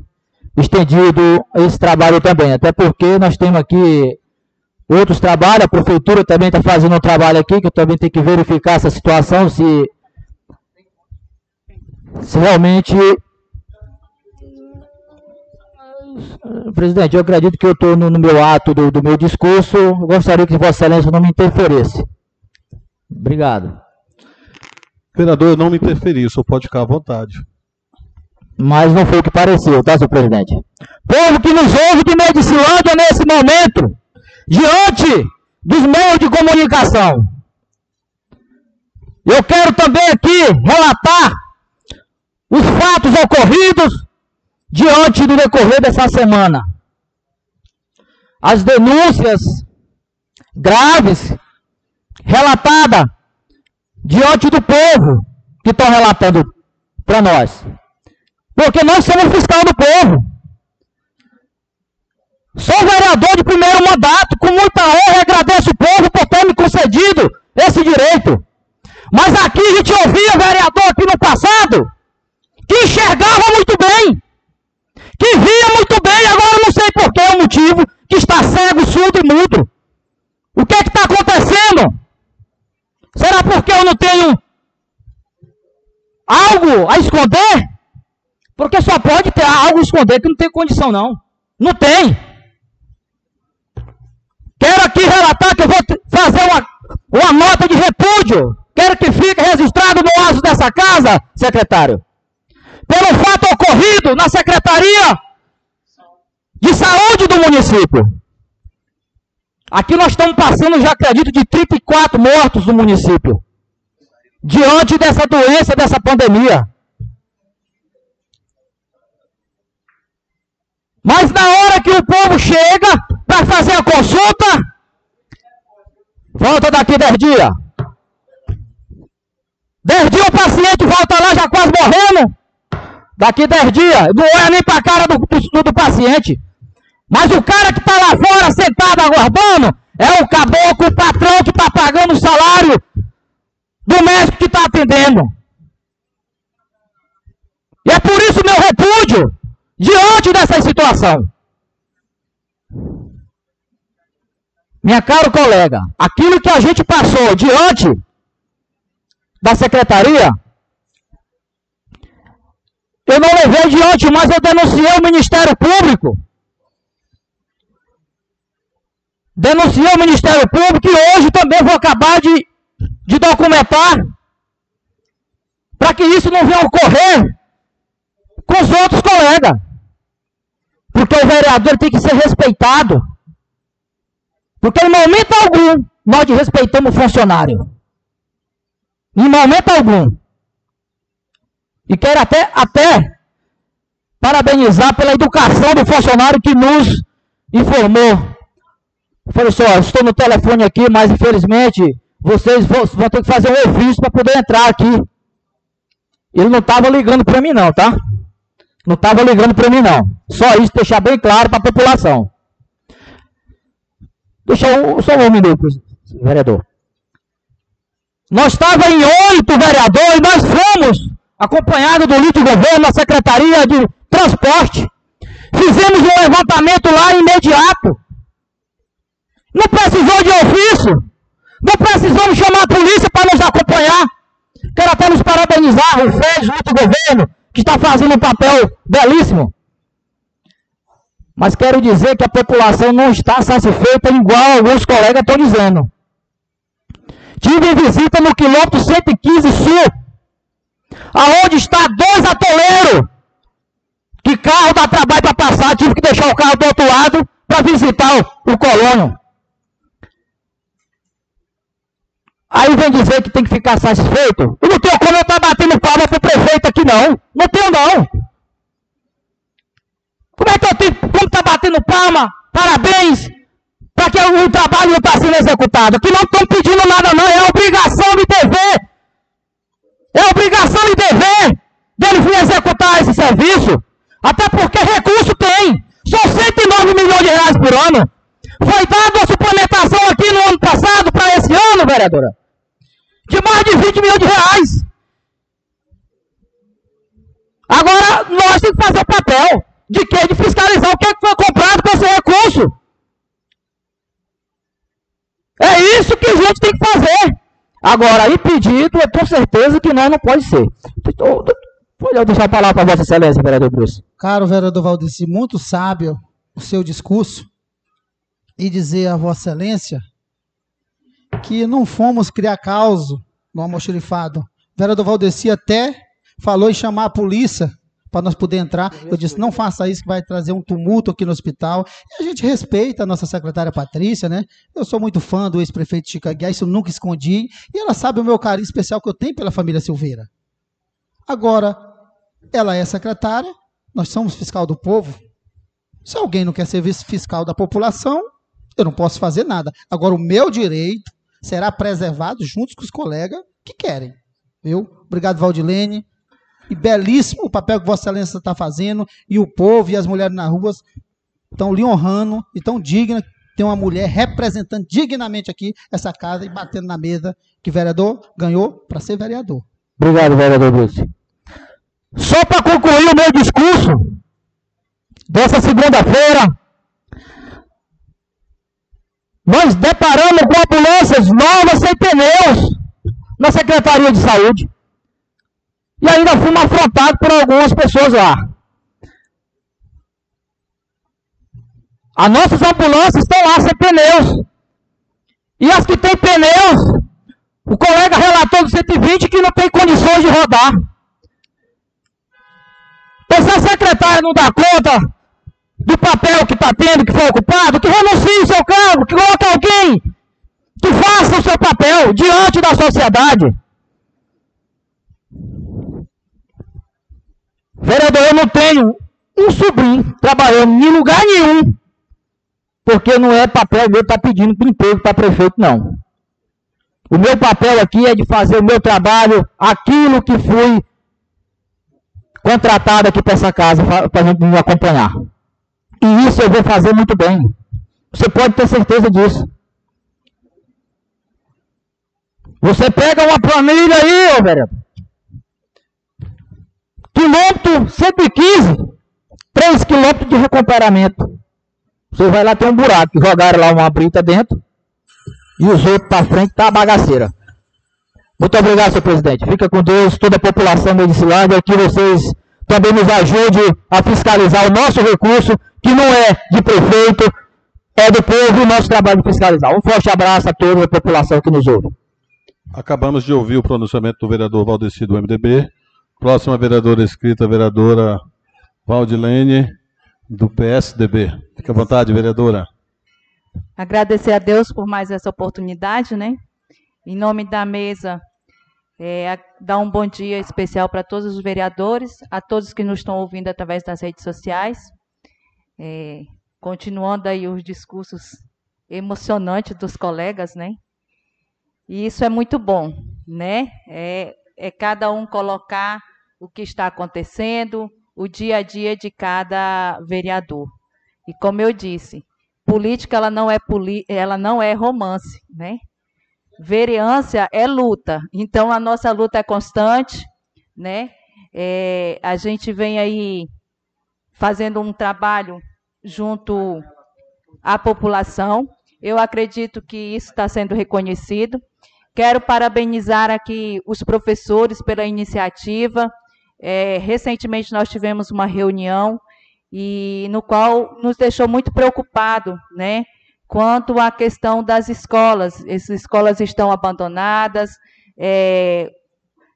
estendido esse trabalho também, até porque nós temos aqui outros trabalhos, a prefeitura também está fazendo um trabalho aqui, que eu também tenho que verificar essa situação, se, se realmente... Presidente, eu acredito que eu estou no, no, meu ato do, do meu discurso, eu gostaria que Vossa Excelência não me interferisse. Obrigado. Vereador, eu não me interferi, o senhor pode ficar à vontade mas não foi o que pareceu, tá, senhor presidente? Povo que nos ouve de Medicilândia nesse momento, diante dos meios de comunicação. Eu quero também aqui relatar os fatos ocorridos diante do decorrer dessa semana. As denúncias graves relatadas diante do povo que estão relatando para nós. Porque nós somos fiscal do povo. Sou vereador de primeiro mandato, com muita honra e agradeço o povo por ter me concedido esse direito. Mas aqui a gente ouvia vereador aqui no passado que enxergava muito bem, que via muito bem, agora não sei por que é o motivo, que está cego, surdo e mudo. O que é que está acontecendo? Será porque eu não tenho algo a esconder? Porque só pode ter algo esconder que não tem condição, não. Não tem. Quero aqui relatar que eu vou fazer uma, uma nota de repúdio. Quero que fique registrado no aso dessa casa, secretário. Pelo fato ocorrido na Secretaria de Saúde do município. Aqui nós estamos passando, já acredito, de 34 mortos no município. Diante dessa doença, dessa pandemia. Mas na hora que o povo chega para fazer a consulta, volta daqui 10 dias. 10 dias o paciente volta lá já quase morrendo. Daqui 10 dias, não olha nem para a cara do, do, do, paciente. Mas o cara que está lá fora sentado aguardando é o caboclo, o patrão que está pagando o salário do médico que está atendendo. E é por isso meu repúdio diante dessa situação. Minha cara colega, aquilo que a gente passou diante da secretaria, eu não levei diante, mas eu denunciei o Ministério Público. Denunciei o Ministério Público e hoje também vou acabar de, de documentar para que isso não venha ocorrer com os outros colegas. Porque o vereador tem que ser respeitado. Porque em momento algum nós respeitamos o funcionário. Em momento algum. E quero até, até parabenizar pela educação do funcionário que nos informou. falei só, estou no telefone aqui, mas infelizmente vocês vão, vão ter que fazer um ofício para poder entrar aqui. Ele não estava ligando para mim não, tá? Não estava ligando para mim, não. Só isso deixar bem claro para a população. Deixa eu, só um minuto, vereador. Nós estávamos em oito vereadores e nós fomos acompanhados do líder governo, na Secretaria de Transporte. Fizemos um levantamento lá imediato. Não precisou de ofício. Não precisamos chamar a polícia para nos acompanhar. Quero até nos parabenizar, o FED, o líder governo, que está fazendo um papel belíssimo. Mas quero dizer que a população não está satisfeita igual alguns colegas estão dizendo. Tive visita no quilômetro 115 Sul, aonde está dois atoleiros, que carro dá trabalho para passar, tive que deixar o carro do outro lado para visitar o, o. Aí vem dizer que tem que ficar satisfeito. Eu não tenho como eu estar tá batendo palma pro prefeito aqui, não. Não tenho, não. Como é que eu tenho como está batendo palma? Parabéns! Para que o trabalho não está sendo executado. Aqui não estão pedindo nada, não. É obrigação de dever. É obrigação e dever dele vir executar esse serviço. Até porque recurso tem. São 109 milhões de reais por ano. Foi dada a suplementação aqui no ano passado para esse ano, vereadora, de mais de 20 milhões de reais. Agora nós temos que fazer papel de quê? De fiscalizar o que, é que foi comprado com esse recurso. É isso que a gente tem que fazer. Agora, impedido, é com certeza que nós não pode ser. Pode deixar a palavra para Vossa Excelência, vereador Bruce. Caro vereador Valdeci, muito sábio o seu discurso e dizer a Vossa Excelência que não fomos criar causa no almoxerifado. Vereador Valdeci até falou em chamar a polícia para nós poder entrar. Eu disse, não faça isso que vai trazer um tumulto aqui no hospital. E a gente respeita a nossa secretária Patrícia, né? Eu sou muito fã do ex-prefeito Chico Aguiar, isso eu nunca escondi. E ela sabe o meu carinho especial que eu tenho pela família Silveira. Agora, ela é secretária, nós somos fiscal do povo. Se alguém não quer ser fiscal da população, eu não posso fazer nada. Agora, o meu direito será preservado junto com os colegas que querem. Viu? Obrigado, Valdilene. E belíssimo o papel que Vossa Excelência está fazendo, e o povo e as mulheres nas ruas estão lhe honrando e tão digna. Tem uma mulher representando dignamente aqui essa casa e batendo na mesa que vereador ganhou para ser vereador. Obrigado, vereador Bruce. Só para concluir o meu discurso dessa segunda-feira, nós deparamos com ambulâncias novas sem pneus na Secretaria de Saúde. E ainda fomos afrontados por algumas pessoas lá. As nossas ambulâncias estão lá sem pneus. E as que têm pneus, o colega relatou do 120 que não tem condições de rodar. Então, se a secretária não dá conta do papel que está tendo, que foi ocupado, que renuncie o seu cargo, que coloque alguém que faça o seu papel diante da sociedade. Vereador, eu não tenho um sobrinho trabalhando em lugar nenhum, porque não é papel meu estar tá pedindo emprego para prefeito, não. O meu papel aqui é de fazer o meu trabalho, aquilo que fui contratado aqui para essa casa, para a gente me acompanhar. E isso eu vou fazer muito bem. Você pode ter certeza disso. Você pega uma planilha aí, ô vereador, Quilômetro 115, 3 quilômetros de recuperamento. Você vai lá, tem um buraco, jogaram lá uma brita dentro, e os outros para frente tá a bagaceira. Muito obrigado, senhor presidente. Fica com Deus, toda a população medicilândia, que vocês também nos ajudem a fiscalizar o nosso recurso, que não é de prefeito, é do povo e o nosso trabalho de fiscalizar. Um forte abraço a toda a população que nos ouve. Acabamos de ouvir o pronunciamento do vereador Valdeci do MDB. Próxima vereadora escrita, vereadora Valdilene, do PSDB. Fique à vontade, vereadora. Agradecer a Deus por mais essa oportunidade, né? Em nome da mesa, é, dar um bom dia especial para todos os vereadores, a todos que nos estão ouvindo através das redes sociais. É, continuando aí os discursos emocionantes dos colegas, né? E isso é muito bom, né? É, é cada um colocar o que está acontecendo, o dia a dia de cada vereador. E como eu disse, política ela não é ela não é romance, né? Vereância é luta. Então a nossa luta é constante, né? É, a gente vem aí fazendo um trabalho junto à população. Eu acredito que isso está sendo reconhecido. Quero parabenizar aqui os professores pela iniciativa, é, recentemente nós tivemos uma reunião e no qual nos deixou muito preocupado, né, quanto à questão das escolas. As escolas estão abandonadas, é,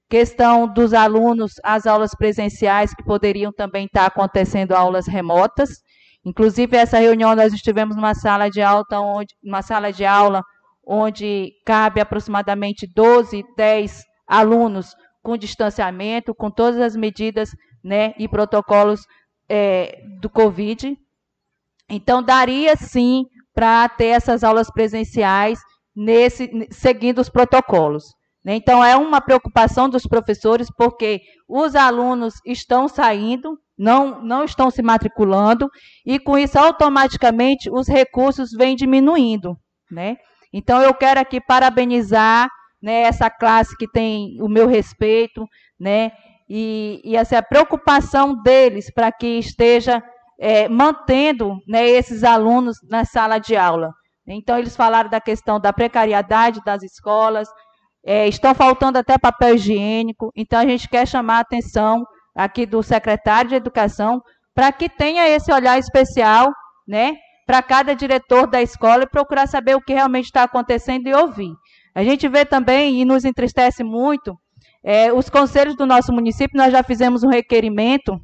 questão dos alunos, as aulas presenciais que poderiam também estar acontecendo aulas remotas. Inclusive essa reunião nós estivemos numa sala de aula onde, uma sala de aula onde cabe aproximadamente 12, 10 alunos com distanciamento, com todas as medidas né, e protocolos é, do Covid. Então, daria sim para ter essas aulas presenciais nesse, seguindo os protocolos. Né? Então, é uma preocupação dos professores, porque os alunos estão saindo, não, não estão se matriculando, e com isso, automaticamente, os recursos vêm diminuindo. Né? Então, eu quero aqui parabenizar né, essa classe que tem o meu respeito, né, e, e essa preocupação deles para que esteja é, mantendo né, esses alunos na sala de aula. Então, eles falaram da questão da precariedade das escolas, é, estão faltando até papel higiênico, então a gente quer chamar a atenção aqui do secretário de Educação para que tenha esse olhar especial, né, para cada diretor da escola e procurar saber o que realmente está acontecendo e ouvir. A gente vê também, e nos entristece muito, é, os conselhos do nosso município, nós já fizemos um requerimento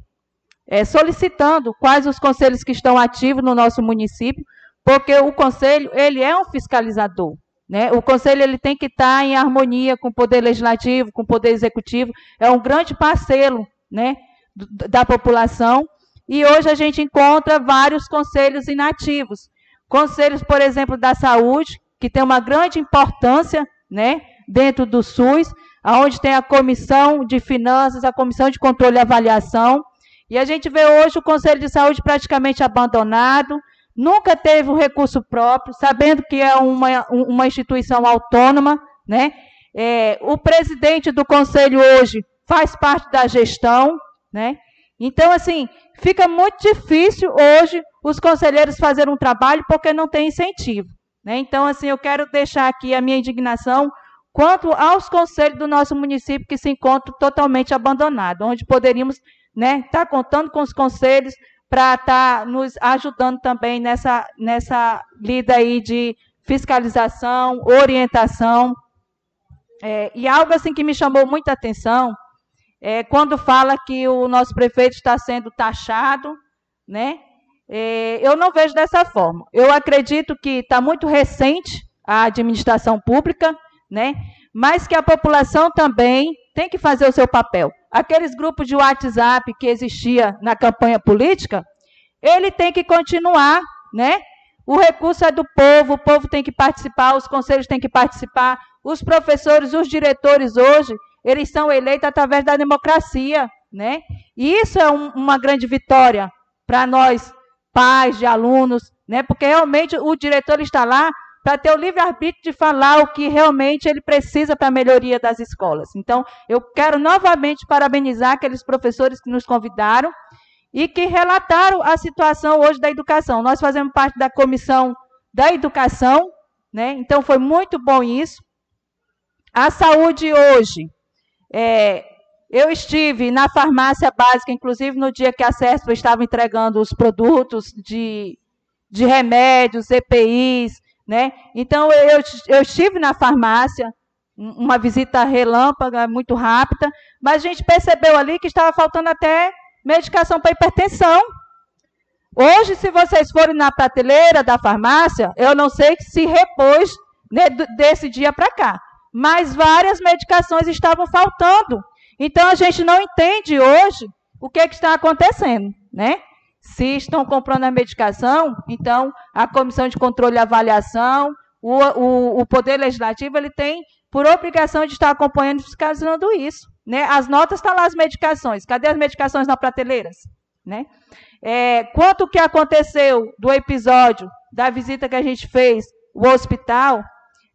é, solicitando quais os conselhos que estão ativos no nosso município, porque o conselho, ele é um fiscalizador. Né? O conselho ele tem que estar em harmonia com o poder legislativo, com o poder executivo, é um grande parceiro né, da população, e hoje a gente encontra vários conselhos inativos. Conselhos, por exemplo, da saúde, que tem uma grande importância né, dentro do SUS, onde tem a comissão de finanças, a comissão de controle e avaliação. E a gente vê hoje o Conselho de Saúde praticamente abandonado, nunca teve um recurso próprio, sabendo que é uma, uma instituição autônoma. Né? É, o presidente do conselho hoje faz parte da gestão. Né? Então, assim, fica muito difícil hoje os conselheiros fazerem um trabalho porque não tem incentivo. Né? Então, assim, eu quero deixar aqui a minha indignação quanto aos conselhos do nosso município que se encontram totalmente abandonados, onde poderíamos estar né, tá contando com os conselhos para estar tá nos ajudando também nessa, nessa lida aí de fiscalização, orientação. É, e algo assim que me chamou muita atenção é quando fala que o nosso prefeito está sendo taxado, né? É, eu não vejo dessa forma. Eu acredito que está muito recente a administração pública, né? mas que a população também tem que fazer o seu papel. Aqueles grupos de WhatsApp que existia na campanha política, ele tem que continuar, né? O recurso é do povo, o povo tem que participar, os conselhos têm que participar, os professores, os diretores hoje, eles são eleitos através da democracia, né? E isso é um, uma grande vitória para nós pais, de alunos, né? Porque realmente o diretor está lá para ter o livre-arbítrio de falar o que realmente ele precisa para a melhoria das escolas. Então, eu quero novamente parabenizar aqueles professores que nos convidaram e que relataram a situação hoje da educação. Nós fazemos parte da comissão da educação, né? Então foi muito bom isso. A saúde hoje, é, eu estive na farmácia básica, inclusive no dia que a CESP estava entregando os produtos de, de remédios, EPIs, né? Então, eu, eu estive na farmácia, uma visita relâmpaga, muito rápida, mas a gente percebeu ali que estava faltando até medicação para hipertensão. Hoje, se vocês forem na prateleira da farmácia, eu não sei se repôs né, desse dia para cá, mas várias medicações estavam faltando. Então, a gente não entende hoje o que, é que está acontecendo, né? Se estão comprando a medicação, então a Comissão de Controle e Avaliação, o, o, o Poder Legislativo, ele tem por obrigação de estar acompanhando e fiscalizando isso. Né? As notas estão lá, as medicações. Cadê as medicações na prateleiras? Né? É, quanto que aconteceu do episódio da visita que a gente fez ao hospital,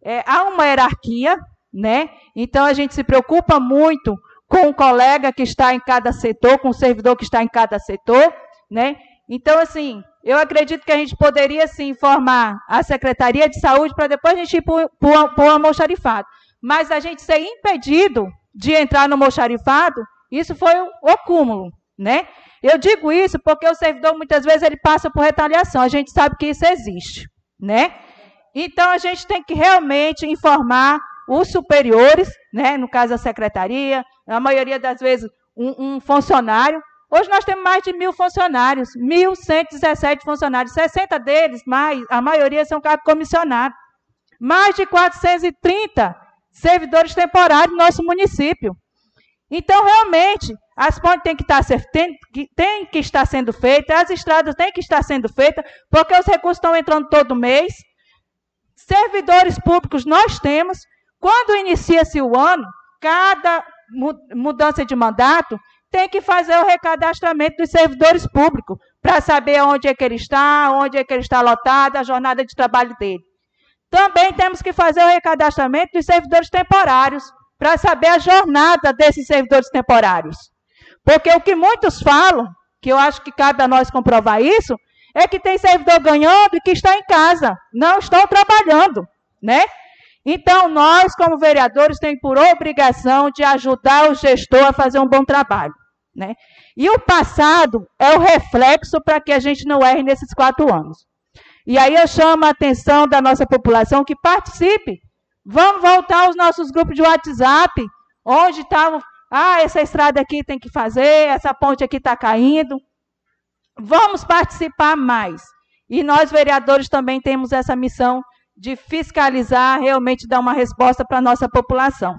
é, há uma hierarquia, né? Então a gente se preocupa muito com o colega que está em cada setor, com o servidor que está em cada setor, né? Então, assim, eu acredito que a gente poderia sim informar a Secretaria de Saúde para depois a gente ir para o almoxarifado. Mas a gente ser impedido de entrar no almoxarifado, isso foi o cúmulo, né? Eu digo isso porque o servidor, muitas vezes, ele passa por retaliação. A gente sabe que isso existe, né? Então, a gente tem que realmente informar os superiores, né? no caso a secretaria, a maioria das vezes um, um funcionário. Hoje nós temos mais de mil funcionários, 1.117 funcionários, 60 deles, mais, a maioria são cargos comissionados. Mais de 430 servidores temporários no nosso município. Então, realmente, as pontes têm que, estar, têm, têm que estar sendo feitas, as estradas têm que estar sendo feitas, porque os recursos estão entrando todo mês. Servidores públicos nós temos. Quando inicia-se o ano, cada mudança de mandato tem que fazer o recadastramento dos servidores públicos, para saber onde é que ele está, onde é que ele está lotado, a jornada de trabalho dele. Também temos que fazer o recadastramento dos servidores temporários, para saber a jornada desses servidores temporários. Porque o que muitos falam, que eu acho que cabe a nós comprovar isso, é que tem servidor ganhando e que está em casa, não estão trabalhando, né? Então, nós, como vereadores, temos por obrigação de ajudar o gestor a fazer um bom trabalho. Né? E o passado é o reflexo para que a gente não erre nesses quatro anos. E aí eu chamo a atenção da nossa população que participe. Vamos voltar aos nossos grupos de WhatsApp, onde estavam, ah, essa estrada aqui tem que fazer, essa ponte aqui está caindo. Vamos participar mais. E nós, vereadores, também temos essa missão de fiscalizar, realmente dar uma resposta para a nossa população.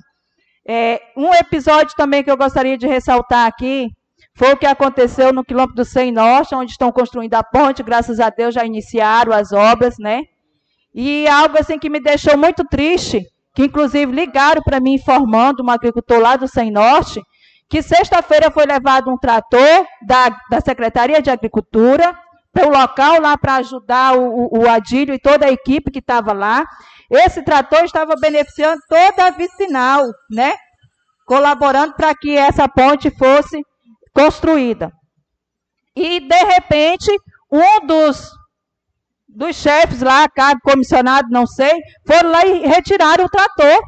É, um episódio também que eu gostaria de ressaltar aqui foi o que aconteceu no quilômetro do 100 Norte, onde estão construindo a ponte, graças a Deus já iniciaram as obras, né? E algo assim que me deixou muito triste, que inclusive ligaram para mim informando um agricultor lá do 100 Norte, que sexta-feira foi levado um trator da, da Secretaria de Agricultura para o local lá para ajudar o, o, Adílio e toda a equipe que estava lá. Esse trator estava beneficiando toda a vicinal, né? Colaborando para que essa ponte fosse construída. E, de repente, um dos, dos chefes lá, cargo comissionado, não sei, foram lá e retiraram o trator.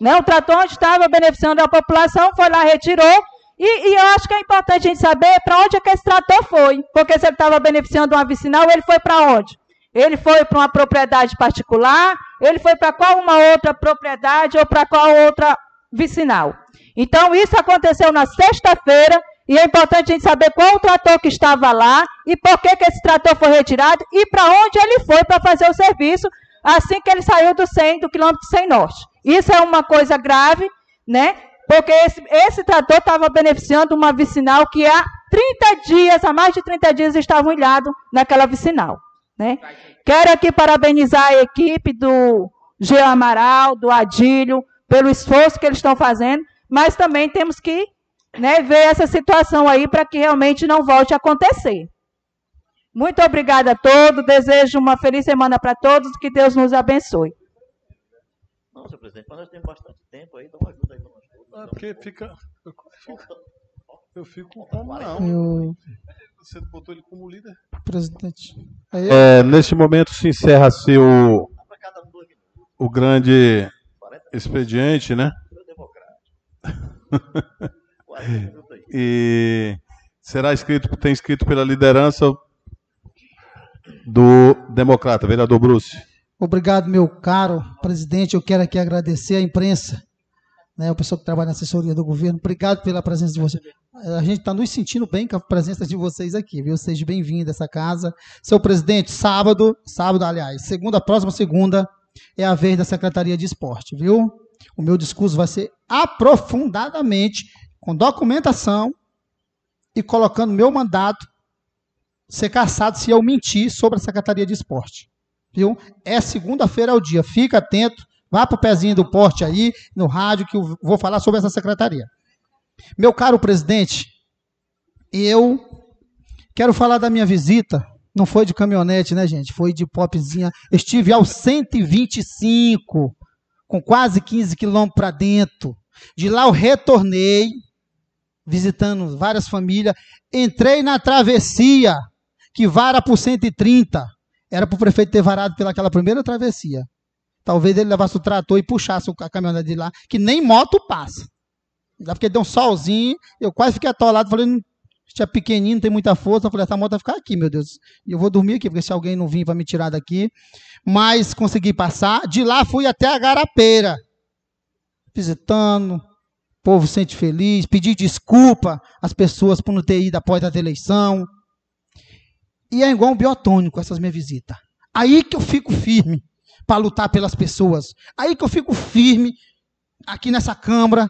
Né? O trator onde estava beneficiando a população, foi lá, retirou e, e, eu acho que é importante a gente saber para onde é que esse trator foi. Porque se ele estava beneficiando uma vicinal, ele foi para onde? Ele foi para uma propriedade particular, ele foi para qual uma outra propriedade ou para qual outra vicinal. Então, isso aconteceu na sexta-feira, e é importante a gente saber qual o trator que estava lá e por que, que esse trator foi retirado e para onde ele foi para fazer o serviço assim que ele saiu do 100, do quilômetro 100 norte. Isso é uma coisa grave, né? Porque esse, esse trator estava beneficiando uma vicinal que há 30 dias, há mais de 30 dias, estavam ilhados naquela vicinal. Né? Quero aqui parabenizar a equipe do Geo Amaral, do Adílio, pelo esforço que eles estão fazendo, mas também temos que né, ver essa situação aí para que realmente não volte a acontecer. Muito obrigada a todos, desejo uma feliz semana para todos, que Deus nos abençoe. Não, senhor presidente, mas nós temos bastante tempo aí, então ajuda aí para nós. É porque fica. Eu fico como não. Eu... Você botou ele como líder? Presidente. É, neste momento se encerra-se o, o grande expediente, né? e será escrito, tem escrito pela liderança do democrata, vereador Bruce. Obrigado, meu caro presidente. Eu quero aqui agradecer à imprensa né, o pessoal que trabalha na assessoria do governo, obrigado pela presença de vocês. A gente está nos sentindo bem com a presença de vocês aqui, viu? Seja bem-vindo a essa casa. Seu presidente, sábado, sábado, aliás, segunda, próxima segunda, é a vez da Secretaria de Esporte, viu? O meu discurso vai ser aprofundadamente, com documentação e colocando meu mandato ser caçado se eu mentir sobre a Secretaria de Esporte. Viu? É segunda-feira ao dia. Fica atento. Vá para o pezinho do porte aí, no rádio, que eu vou falar sobre essa secretaria. Meu caro presidente, eu quero falar da minha visita. Não foi de caminhonete, né, gente? Foi de popzinha. Estive ao 125, com quase 15 quilômetros para dentro. De lá eu retornei, visitando várias famílias. Entrei na travessia, que vara por 130. Era para o prefeito ter varado pelaquela primeira travessia. Talvez ele levasse o trator e puxasse a caminhonete de lá, que nem moto passa. Já porque deu um solzinho, eu quase fiquei atolado, falei, hum, é pequenininho, não tem muita força. Eu falei, essa moto vai ficar aqui, meu Deus. E eu vou dormir aqui, porque se alguém não vir para me tirar daqui. Mas consegui passar. De lá fui até a Garapeira, visitando. O povo sente feliz, pedi desculpa às pessoas por não ter ido após a eleição. E é igual um biotônico essas minhas visitas. Aí que eu fico firme para lutar pelas pessoas. Aí que eu fico firme aqui nessa Câmara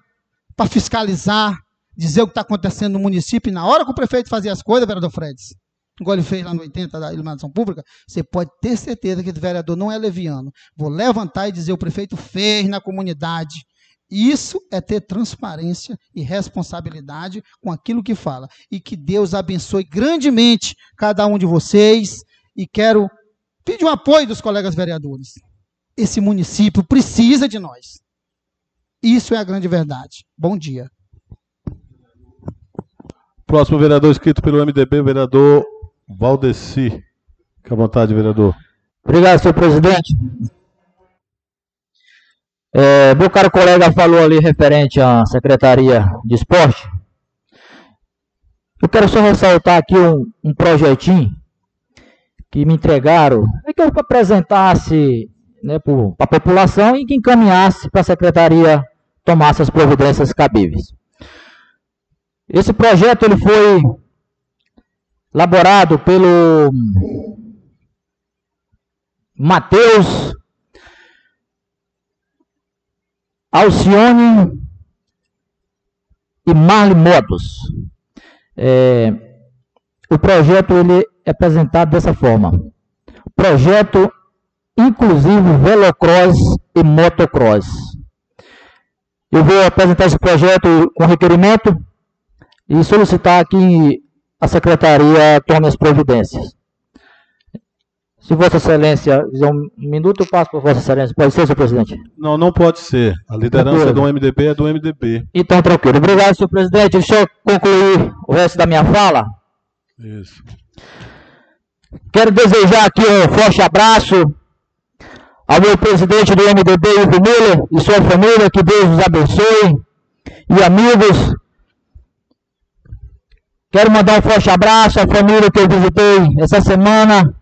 para fiscalizar, dizer o que está acontecendo no município, e na hora que o prefeito fazia as coisas, vereador Fredes, igual ele fez lá no 80 da iluminação pública, você pode ter certeza que o vereador não é leviano. Vou levantar e dizer o prefeito fez na comunidade. Isso é ter transparência e responsabilidade com aquilo que fala. E que Deus abençoe grandemente cada um de vocês. E quero pedir o apoio dos colegas vereadores. Esse município precisa de nós. Isso é a grande verdade. Bom dia. Próximo vereador escrito pelo MDB, o vereador Valdeci. Fique à vontade, vereador. Obrigado, senhor presidente. É, meu caro colega falou ali referente à Secretaria de Esporte. Eu quero só ressaltar aqui um, um projetinho que me entregaram, é que eu apresentasse né, para a população e que encaminhasse para a Secretaria tomar essas providências cabíveis. Esse projeto ele foi elaborado pelo Matheus Alcione e Marli Modos. É, o projeto ele é apresentado dessa forma. Projeto inclusive velocross e motocross. Eu vou apresentar esse projeto com requerimento e solicitar que a secretaria tome as providências. Se Vossa Excelência fizer um minuto, eu passo para Vossa Excelência. Pode ser, senhor presidente? Não, não pode ser. A liderança do MDB é do MDB. Então, tranquilo. Obrigado, senhor presidente. Deixa eu concluir o resto da minha fala. Isso. Quero desejar aqui um forte abraço ao meu presidente do MDB, Ivo Miller, e sua família, que Deus os abençoe. E amigos, quero mandar um forte abraço à família que eu visitei essa semana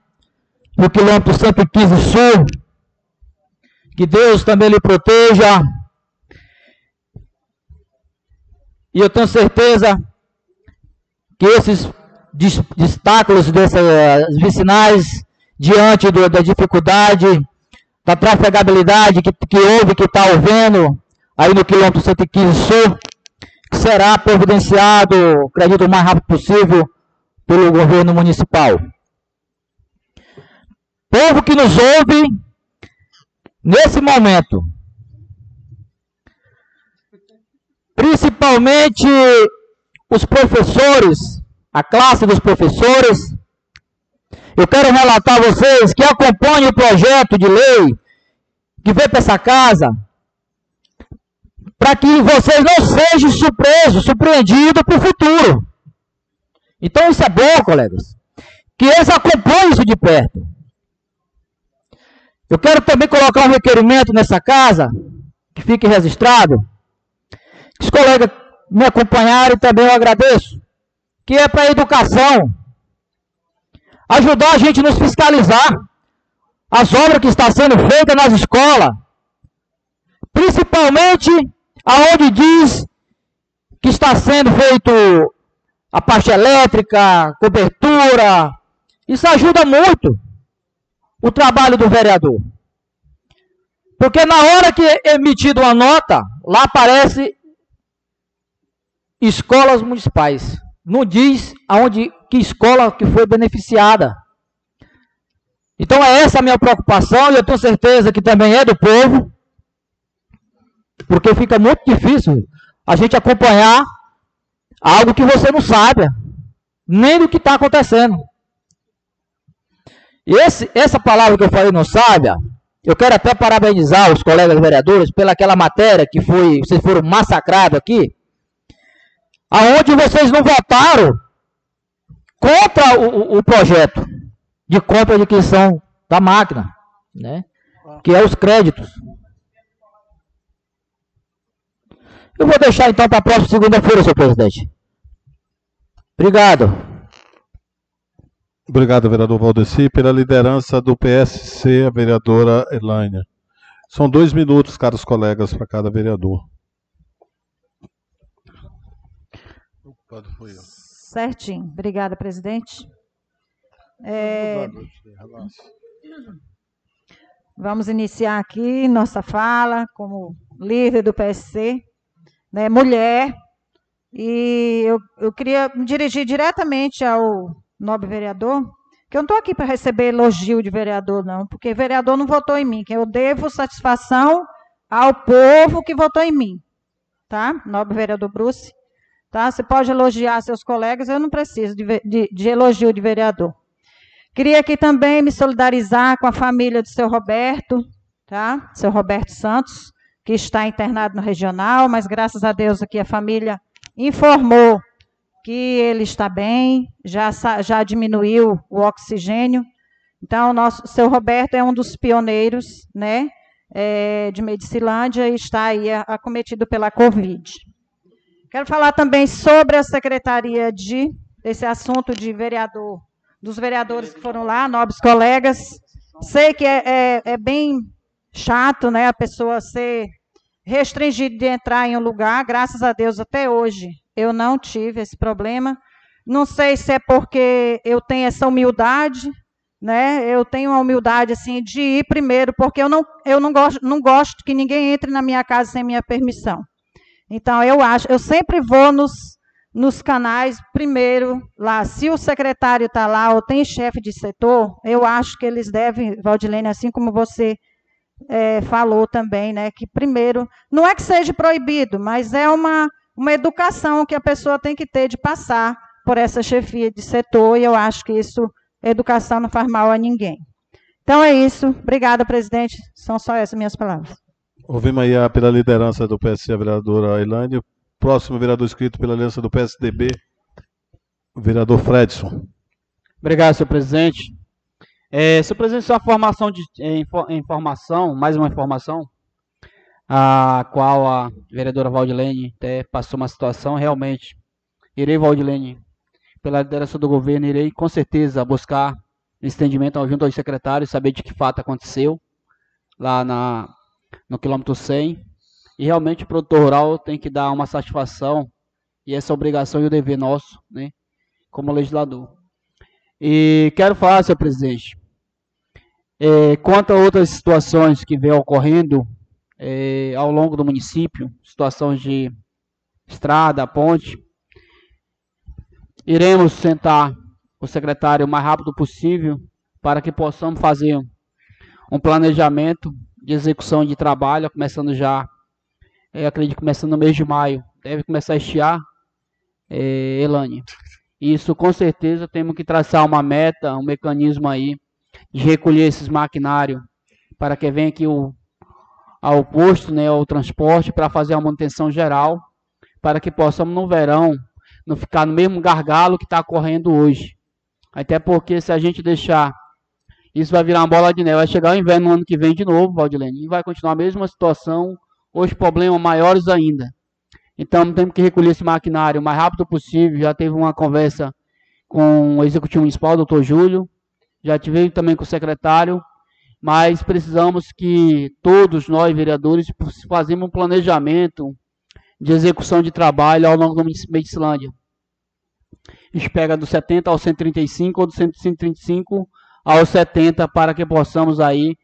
no quilômetro 115 Sul. Que Deus também lhe proteja. E eu tenho certeza que esses destaques dessas vicinais, diante do, da dificuldade, da trafegabilidade que, que houve, que está havendo aí no quilômetro 115 Sul, será providenciado, acredito, o mais rápido possível pelo governo municipal. Povo que nos ouve nesse momento, principalmente os professores, a classe dos professores, eu quero relatar a vocês que acompanhem o projeto de lei que veio para essa casa, para que vocês não sejam surpresos, surpreendidos para o futuro. Então isso é bom, colegas. Que eles acompanhem isso de perto. Eu quero também colocar um requerimento nessa casa, que fique registrado. Os colegas me acompanharam e também eu agradeço. Que é para a educação. Ajudar a gente a nos fiscalizar. As obras que estão sendo feitas nas escolas. Principalmente aonde diz que está sendo feito a parte elétrica, cobertura. Isso ajuda muito o trabalho do vereador. Porque na hora que é emitida uma nota, lá aparece escolas municipais. Não diz aonde que escola que foi beneficiada. Então é essa a minha preocupação e eu tenho certeza que também é do povo. Porque fica muito difícil a gente acompanhar algo que você não sabe, nem do que está acontecendo. Esse, essa palavra que eu falei não sábia, eu quero até parabenizar os colegas vereadores pela aquela matéria que foi, vocês foram massacrados aqui, aonde vocês não votaram contra o, o, projeto de compra e adquisição da máquina, né? que é os créditos. Eu vou deixar então para a próxima segunda-feira, senhor presidente. Obrigado. Obrigado, vereador Valdeci. Pela liderança do PSC, a vereadora Elaine. São dois minutos, caros colegas, para cada vereador. Certinho. Obrigada, presidente. É... Vamos iniciar aqui nossa fala como líder do PSC, né, mulher, E eu, eu queria me dirigir diretamente ao nobre vereador, que eu não estou aqui para receber elogio de vereador, não, porque vereador não votou em mim, que eu devo satisfação ao povo que votou em mim. Tá? Nobre vereador Bruce. Tá? Você pode elogiar seus colegas, eu não preciso de, de, de elogio de vereador. Queria aqui também me solidarizar com a família do seu Roberto, tá? Seu Roberto Santos, que está internado no regional, mas graças a Deus aqui a família informou que ele está bem, já, já diminuiu o oxigênio. Então, o nosso, seu Roberto é um dos pioneiros, né, é, de Medicilândia e está aí acometido pela Covid. Quero falar também sobre a secretaria de, esse assunto de vereador dos vereadores que foram lá, nobres colegas. Sei que é, é, é bem chato, né, a pessoa ser restringida de entrar em um lugar. Graças a Deus, até hoje, eu não tive esse problema. Não sei se é porque eu tenho essa humildade, né? Eu tenho uma humildade assim de ir primeiro, porque eu não, eu não gosto, não gosto que ninguém entre na minha casa sem minha permissão. Então eu acho, eu sempre vou nos nos canais, primeiro, lá, se o secretário está lá ou tem chefe de setor, eu acho que eles devem, Valdilene, assim como você é, falou também, né, que primeiro, não é que seja proibido, mas é uma, uma educação que a pessoa tem que ter de passar por essa chefia de setor, e eu acho que isso, educação não faz mal a ninguém. Então é isso. Obrigada, presidente. São só essas minhas palavras. Ouvimos aí pela liderança do PSC, a vereadora Elaine, Próximo vereador escrito pela aliança do PSDB, o vereador Fredson. Obrigado, senhor presidente. É, senhor presidente, só formação de é, informação, mais uma informação, a qual a vereadora Valdilene até passou uma situação, realmente, irei, Valdilene, pela liderança do governo, irei com certeza buscar estendimento junto aos secretários, saber de que fato aconteceu lá na, no quilômetro 100, e realmente o produtor rural tem que dar uma satisfação, e essa obrigação e o dever nosso, né, como legislador. E quero falar, senhor presidente, é, quanto a outras situações que vem ocorrendo é, ao longo do município, situações de estrada, ponte, iremos sentar o secretário o mais rápido possível para que possamos fazer um planejamento de execução de trabalho, começando já eu acredito começando no mês de maio, deve começar a estiar, é, Elane. Isso com certeza temos que traçar uma meta, um mecanismo aí de recolher esses maquinários para que venha aqui o, ao posto, né, ao transporte, para fazer a manutenção geral, para que possamos no verão não ficar no mesmo gargalo que está correndo hoje. Até porque se a gente deixar, isso vai virar uma bola de neve, vai chegar o inverno no ano que vem de novo, Valdilene, e vai continuar a mesma situação os problemas maiores ainda. Então, temos que recolher esse maquinário o mais rápido possível. Já teve uma conversa com o executivo municipal, doutor Júlio, já tive também com o secretário, mas precisamos que todos nós, vereadores, façamos um planejamento de execução de trabalho ao longo do município de Medicilândia. A gente pega do 70 ao 135 ou do 135 ao 70 para que possamos aí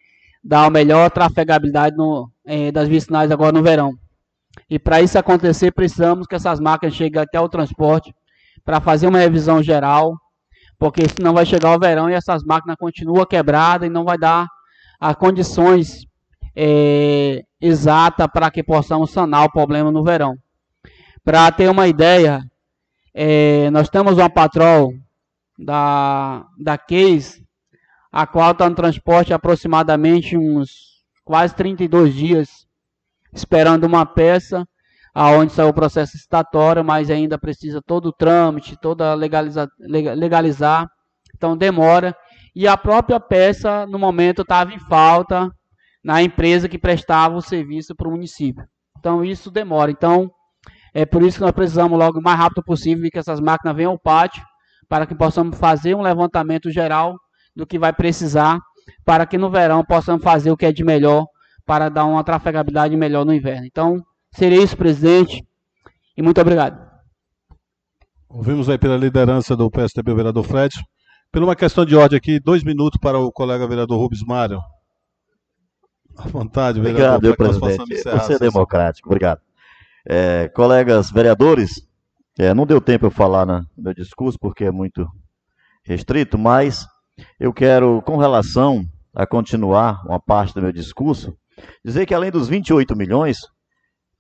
dar a melhor trafegabilidade no, é, das vicinais agora no verão. E para isso acontecer, precisamos que essas máquinas cheguem até o transporte para fazer uma revisão geral, porque senão vai chegar o verão e essas máquinas continuam quebradas e não vai dar as condições é, exatas para que possamos sanar o problema no verão. Para ter uma ideia, é, nós temos uma patrol da, da Case, a qual está no transporte aproximadamente uns quase 32 dias esperando uma peça aonde saiu o processo estatório, mas ainda precisa todo o trâmite, toda legaliza, legalizar, então demora. E a própria peça, no momento, estava em falta na empresa que prestava o serviço para o município. Então isso demora. Então é por isso que nós precisamos logo o mais rápido possível que essas máquinas venham ao pátio para que possamos fazer um levantamento geral do que vai precisar para que no verão possamos fazer o que é de melhor para dar uma trafegabilidade melhor no inverno. Então, seria isso, presidente, e muito obrigado. Ouvimos aí pela liderança do PSDB, o vereador Fred. Por uma questão de ordem aqui, dois minutos para o colega vereador Rubens Mário. À vontade, vereador. Obrigado, presidente. Você é democrático, obrigado. É, colegas vereadores, É, não deu tempo eu falar no meu discurso, porque é muito restrito, mas eu quero, com relação a continuar uma parte do meu discurso, dizer que além dos 28 milhões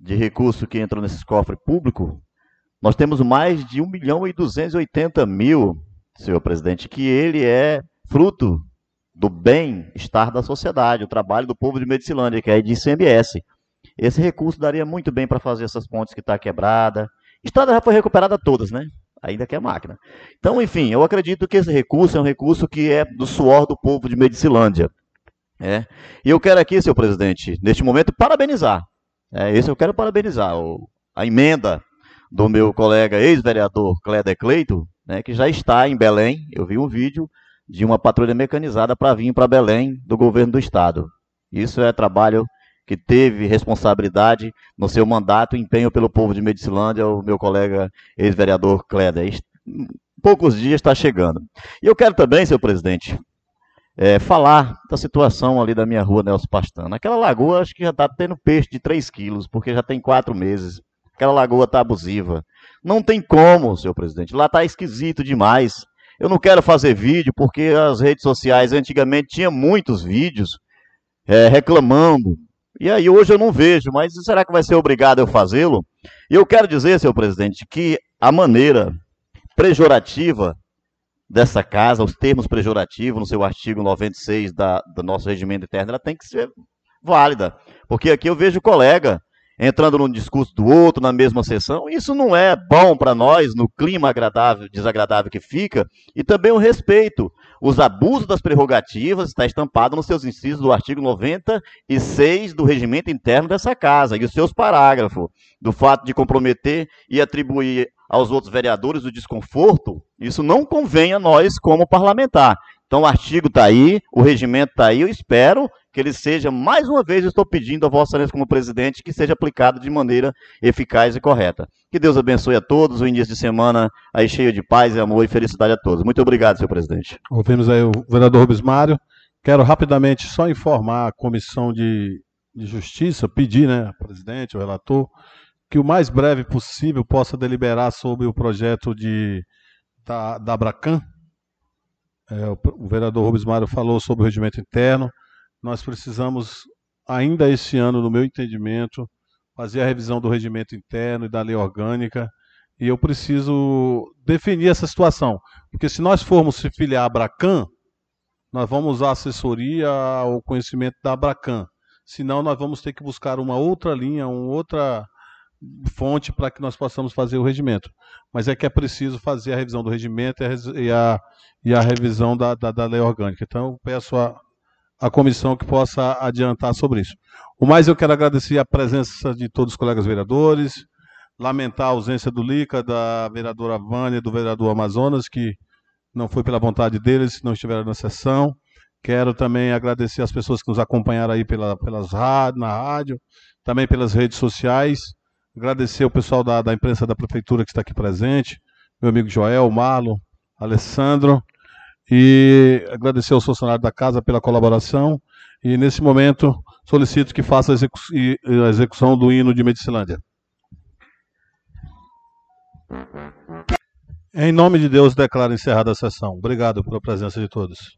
de recursos que entram nesse cofre público, nós temos mais de 1 milhão e 280 mil, senhor presidente, que ele é fruto do bem-estar da sociedade, o trabalho do povo de Medicilândia, que é de ICMS. Esse recurso daria muito bem para fazer essas pontes que está quebrada. Estrada já foi recuperada todas, né? Ainda que é máquina. Então, enfim, eu acredito que esse recurso é um recurso que é do suor do povo de Medicilândia. É. E eu quero aqui, senhor presidente, neste momento, parabenizar. É, esse eu quero parabenizar. O, a emenda do meu colega ex-vereador Cléder Cleito, né, que já está em Belém. Eu vi um vídeo de uma patrulha mecanizada para vir para Belém do governo do estado. Isso é trabalho que teve responsabilidade no seu mandato, empenho pelo povo de Medicilândia, o meu colega ex-vereador Cléder. Poucos dias está chegando. E eu quero também, senhor presidente, é, falar da situação ali da minha rua Nelson Pastana. Aquela lagoa acho que já está tendo peixe de 3 quilos, porque já tem quatro meses. Aquela lagoa está abusiva. Não tem como, senhor presidente. Lá está esquisito demais. Eu não quero fazer vídeo, porque as redes sociais antigamente tinha muitos vídeos é, reclamando. E aí hoje eu não vejo, mas será que vai ser obrigado eu fazê-lo? E eu quero dizer, senhor presidente, que a maneira pejorativa dessa casa, os termos pejorativos no seu artigo 96 da, do nosso regimento interno, ela tem que ser válida. Porque aqui eu vejo colega entrando num discurso do outro na mesma sessão. Isso não é bom para nós, no clima agradável, desagradável que fica, e também o respeito. Os abusos das prerrogativas está estampado nos seus incisos do artigo 96 do regimento interno dessa casa, e os seus parágrafos, do fato de comprometer e atribuir aos outros vereadores o desconforto, isso não convém a nós como parlamentar. Então o artigo está aí, o regimento está aí, eu espero que ele seja, mais uma vez, estou pedindo a Vossa Excelência como presidente, que seja aplicado de maneira eficaz e correta. Que Deus abençoe a todos, o início de semana aí cheio de paz amor e felicidade a todos. Muito obrigado, senhor presidente. Ouvimos aí o vereador Rubens Mário. Quero rapidamente só informar a Comissão de, de Justiça, pedir, né, presidente, o relator, que o mais breve possível possa deliberar sobre o projeto de, da, da Abracan. É, o, o vereador Rubens Mário falou sobre o regimento interno nós precisamos, ainda este ano, no meu entendimento, fazer a revisão do regimento interno e da lei orgânica. E eu preciso definir essa situação. Porque se nós formos se filiar à Abracan, nós vamos usar assessoria ou conhecimento da Abracan. Senão, nós vamos ter que buscar uma outra linha, uma outra fonte para que nós possamos fazer o regimento. Mas é que é preciso fazer a revisão do regimento e a, e a revisão da, da, da lei orgânica. Então, eu peço a, a comissão que possa adiantar sobre isso. O mais eu quero agradecer a presença de todos os colegas vereadores, lamentar a ausência do Lica, da vereadora Vânia, do vereador Amazonas, que não foi pela vontade deles, não estiveram na sessão. Quero também agradecer as pessoas que nos acompanharam aí pela, pelas rádio, na rádio, também pelas redes sociais. Agradecer o pessoal da, da imprensa da prefeitura que está aqui presente, meu amigo Joel, Marlon, Alessandro, e agradecer aos funcionários da casa pela colaboração e nesse momento solicito que faça a, execu a execução do hino de Medicilândia. Em nome de Deus, declaro encerrada a sessão. Obrigado pela presença de todos.